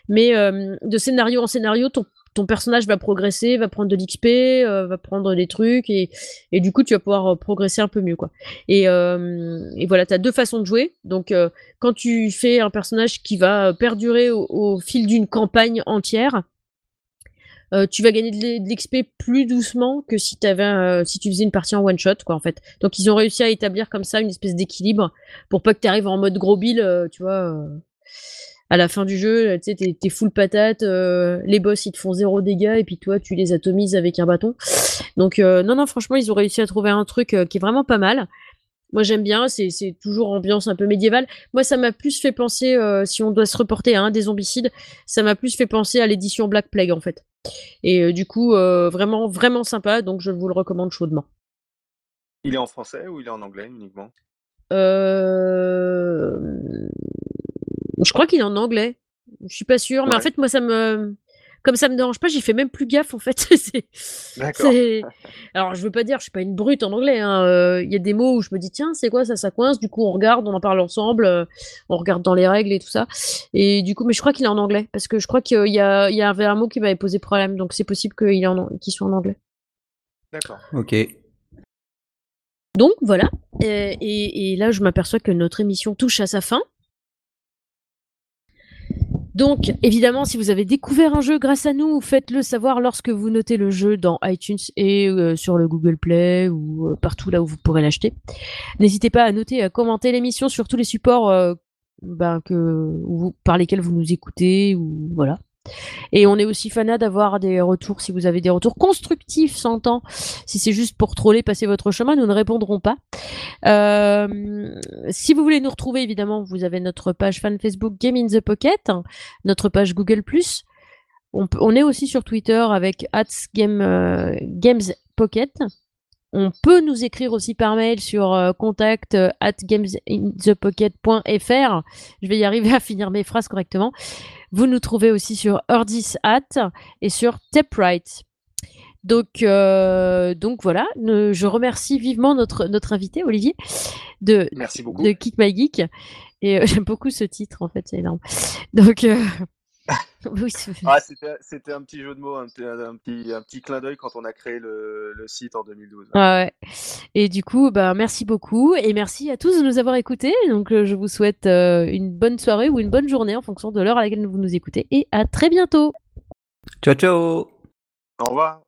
Mais de scénario en scénario, ton, ton personnage va progresser, va prendre de l'XP, euh, va prendre des trucs, et, du coup tu vas pouvoir euh, progresser un peu mieux, quoi. Et, euh, voilà, t'as deux façons de jouer. Donc quand tu fais un personnage qui va perdurer au, fil d'une campagne entière, tu vas gagner de l'XP plus doucement que si, si tu faisais une partie en one shot, quoi, en fait. Donc, ils ont réussi à établir comme ça une espèce d'équilibre pour pas que tu arrives en mode gros bill, tu vois, à la fin du jeu, tu sais, t'es, t'es full patate, euh, les boss ils te font zéro dégâts et puis toi tu les atomises avec un bâton. Donc, euh, non, non, franchement, ils ont réussi à trouver un truc euh, qui est vraiment pas mal. Moi j'aime bien, c'est, c'est toujours ambiance un peu médiévale. Moi ça m'a plus fait penser, euh, si on doit se reporter à un des zombicides, ça m'a plus fait penser à l'édition Black Plague en fait. Et du coup, vraiment, vraiment sympa, donc je vous le recommande chaudement. Il est en français ou il est en anglais uniquement? Euh... Je crois qu'il est en anglais. Je suis pas sûre, mais en fait, moi, ça me. Comme ça me dérange pas, j'y fais même plus gaffe en fait. D'accord. Alors, je veux pas dire, je suis pas une brute en anglais. hein, euh, Il y a des mots où je me dis, tiens, c'est quoi ça, ça coince? Du coup, on regarde, on en parle ensemble, euh, on regarde dans les règles et tout ça. Et du coup, mais je crois qu'il est en anglais parce que je crois qu'il y, a, il y avait un mot qui m'avait posé problème, donc c'est possible qu'il en- qu'il soit en anglais. D'accord. Ok. Donc voilà. Et, et là, je m'aperçois que notre émission touche à sa fin. Donc, évidemment, si vous avez découvert un jeu grâce à nous, faites-le savoir lorsque vous notez le jeu dans iTunes et euh, sur le Google Play ou euh, partout là où vous pourrez l'acheter. N'hésitez pas à noter, à commenter l'émission sur tous les supports euh, ben, par lesquels vous nous écoutez ou voilà. Et on est aussi fanat d'avoir des retours, si vous avez des retours constructifs, s'entend. Si c'est juste pour troller, passer votre chemin, nous ne répondrons pas. Euh, si vous voulez nous retrouver, évidemment, vous avez notre page fan Facebook Game in the Pocket, notre page Google+. On, est aussi sur Twitter avec @game euh, Games Pocket. On peut nous écrire aussi par mail sur euh, contact euh, at gamesinthepocket.fr. Je vais y arriver à finir mes phrases correctement. Vous nous trouvez aussi sur Urdis Hat et sur Taprite. Donc, euh, donc voilà, Ne- je remercie vivement notre, notre invité, Olivier, de, Merci beaucoup. de Kick My Geek. Et euh, j'aime beaucoup ce titre, en fait, c'est énorme. Donc, euh, oui, Ah, c'était, c'était un petit jeu de mots, un, petit- un petit, un petit clin d'œil quand on a créé le, le site en 2012. Ouais, ouais. Et du coup, bah, merci beaucoup et merci à tous de nous avoir écoutés. Donc, euh, je vous souhaite euh, une bonne soirée ou une bonne journée en fonction de l'heure à laquelle vous nous écoutez et à très bientôt. Ciao, ciao Au revoir.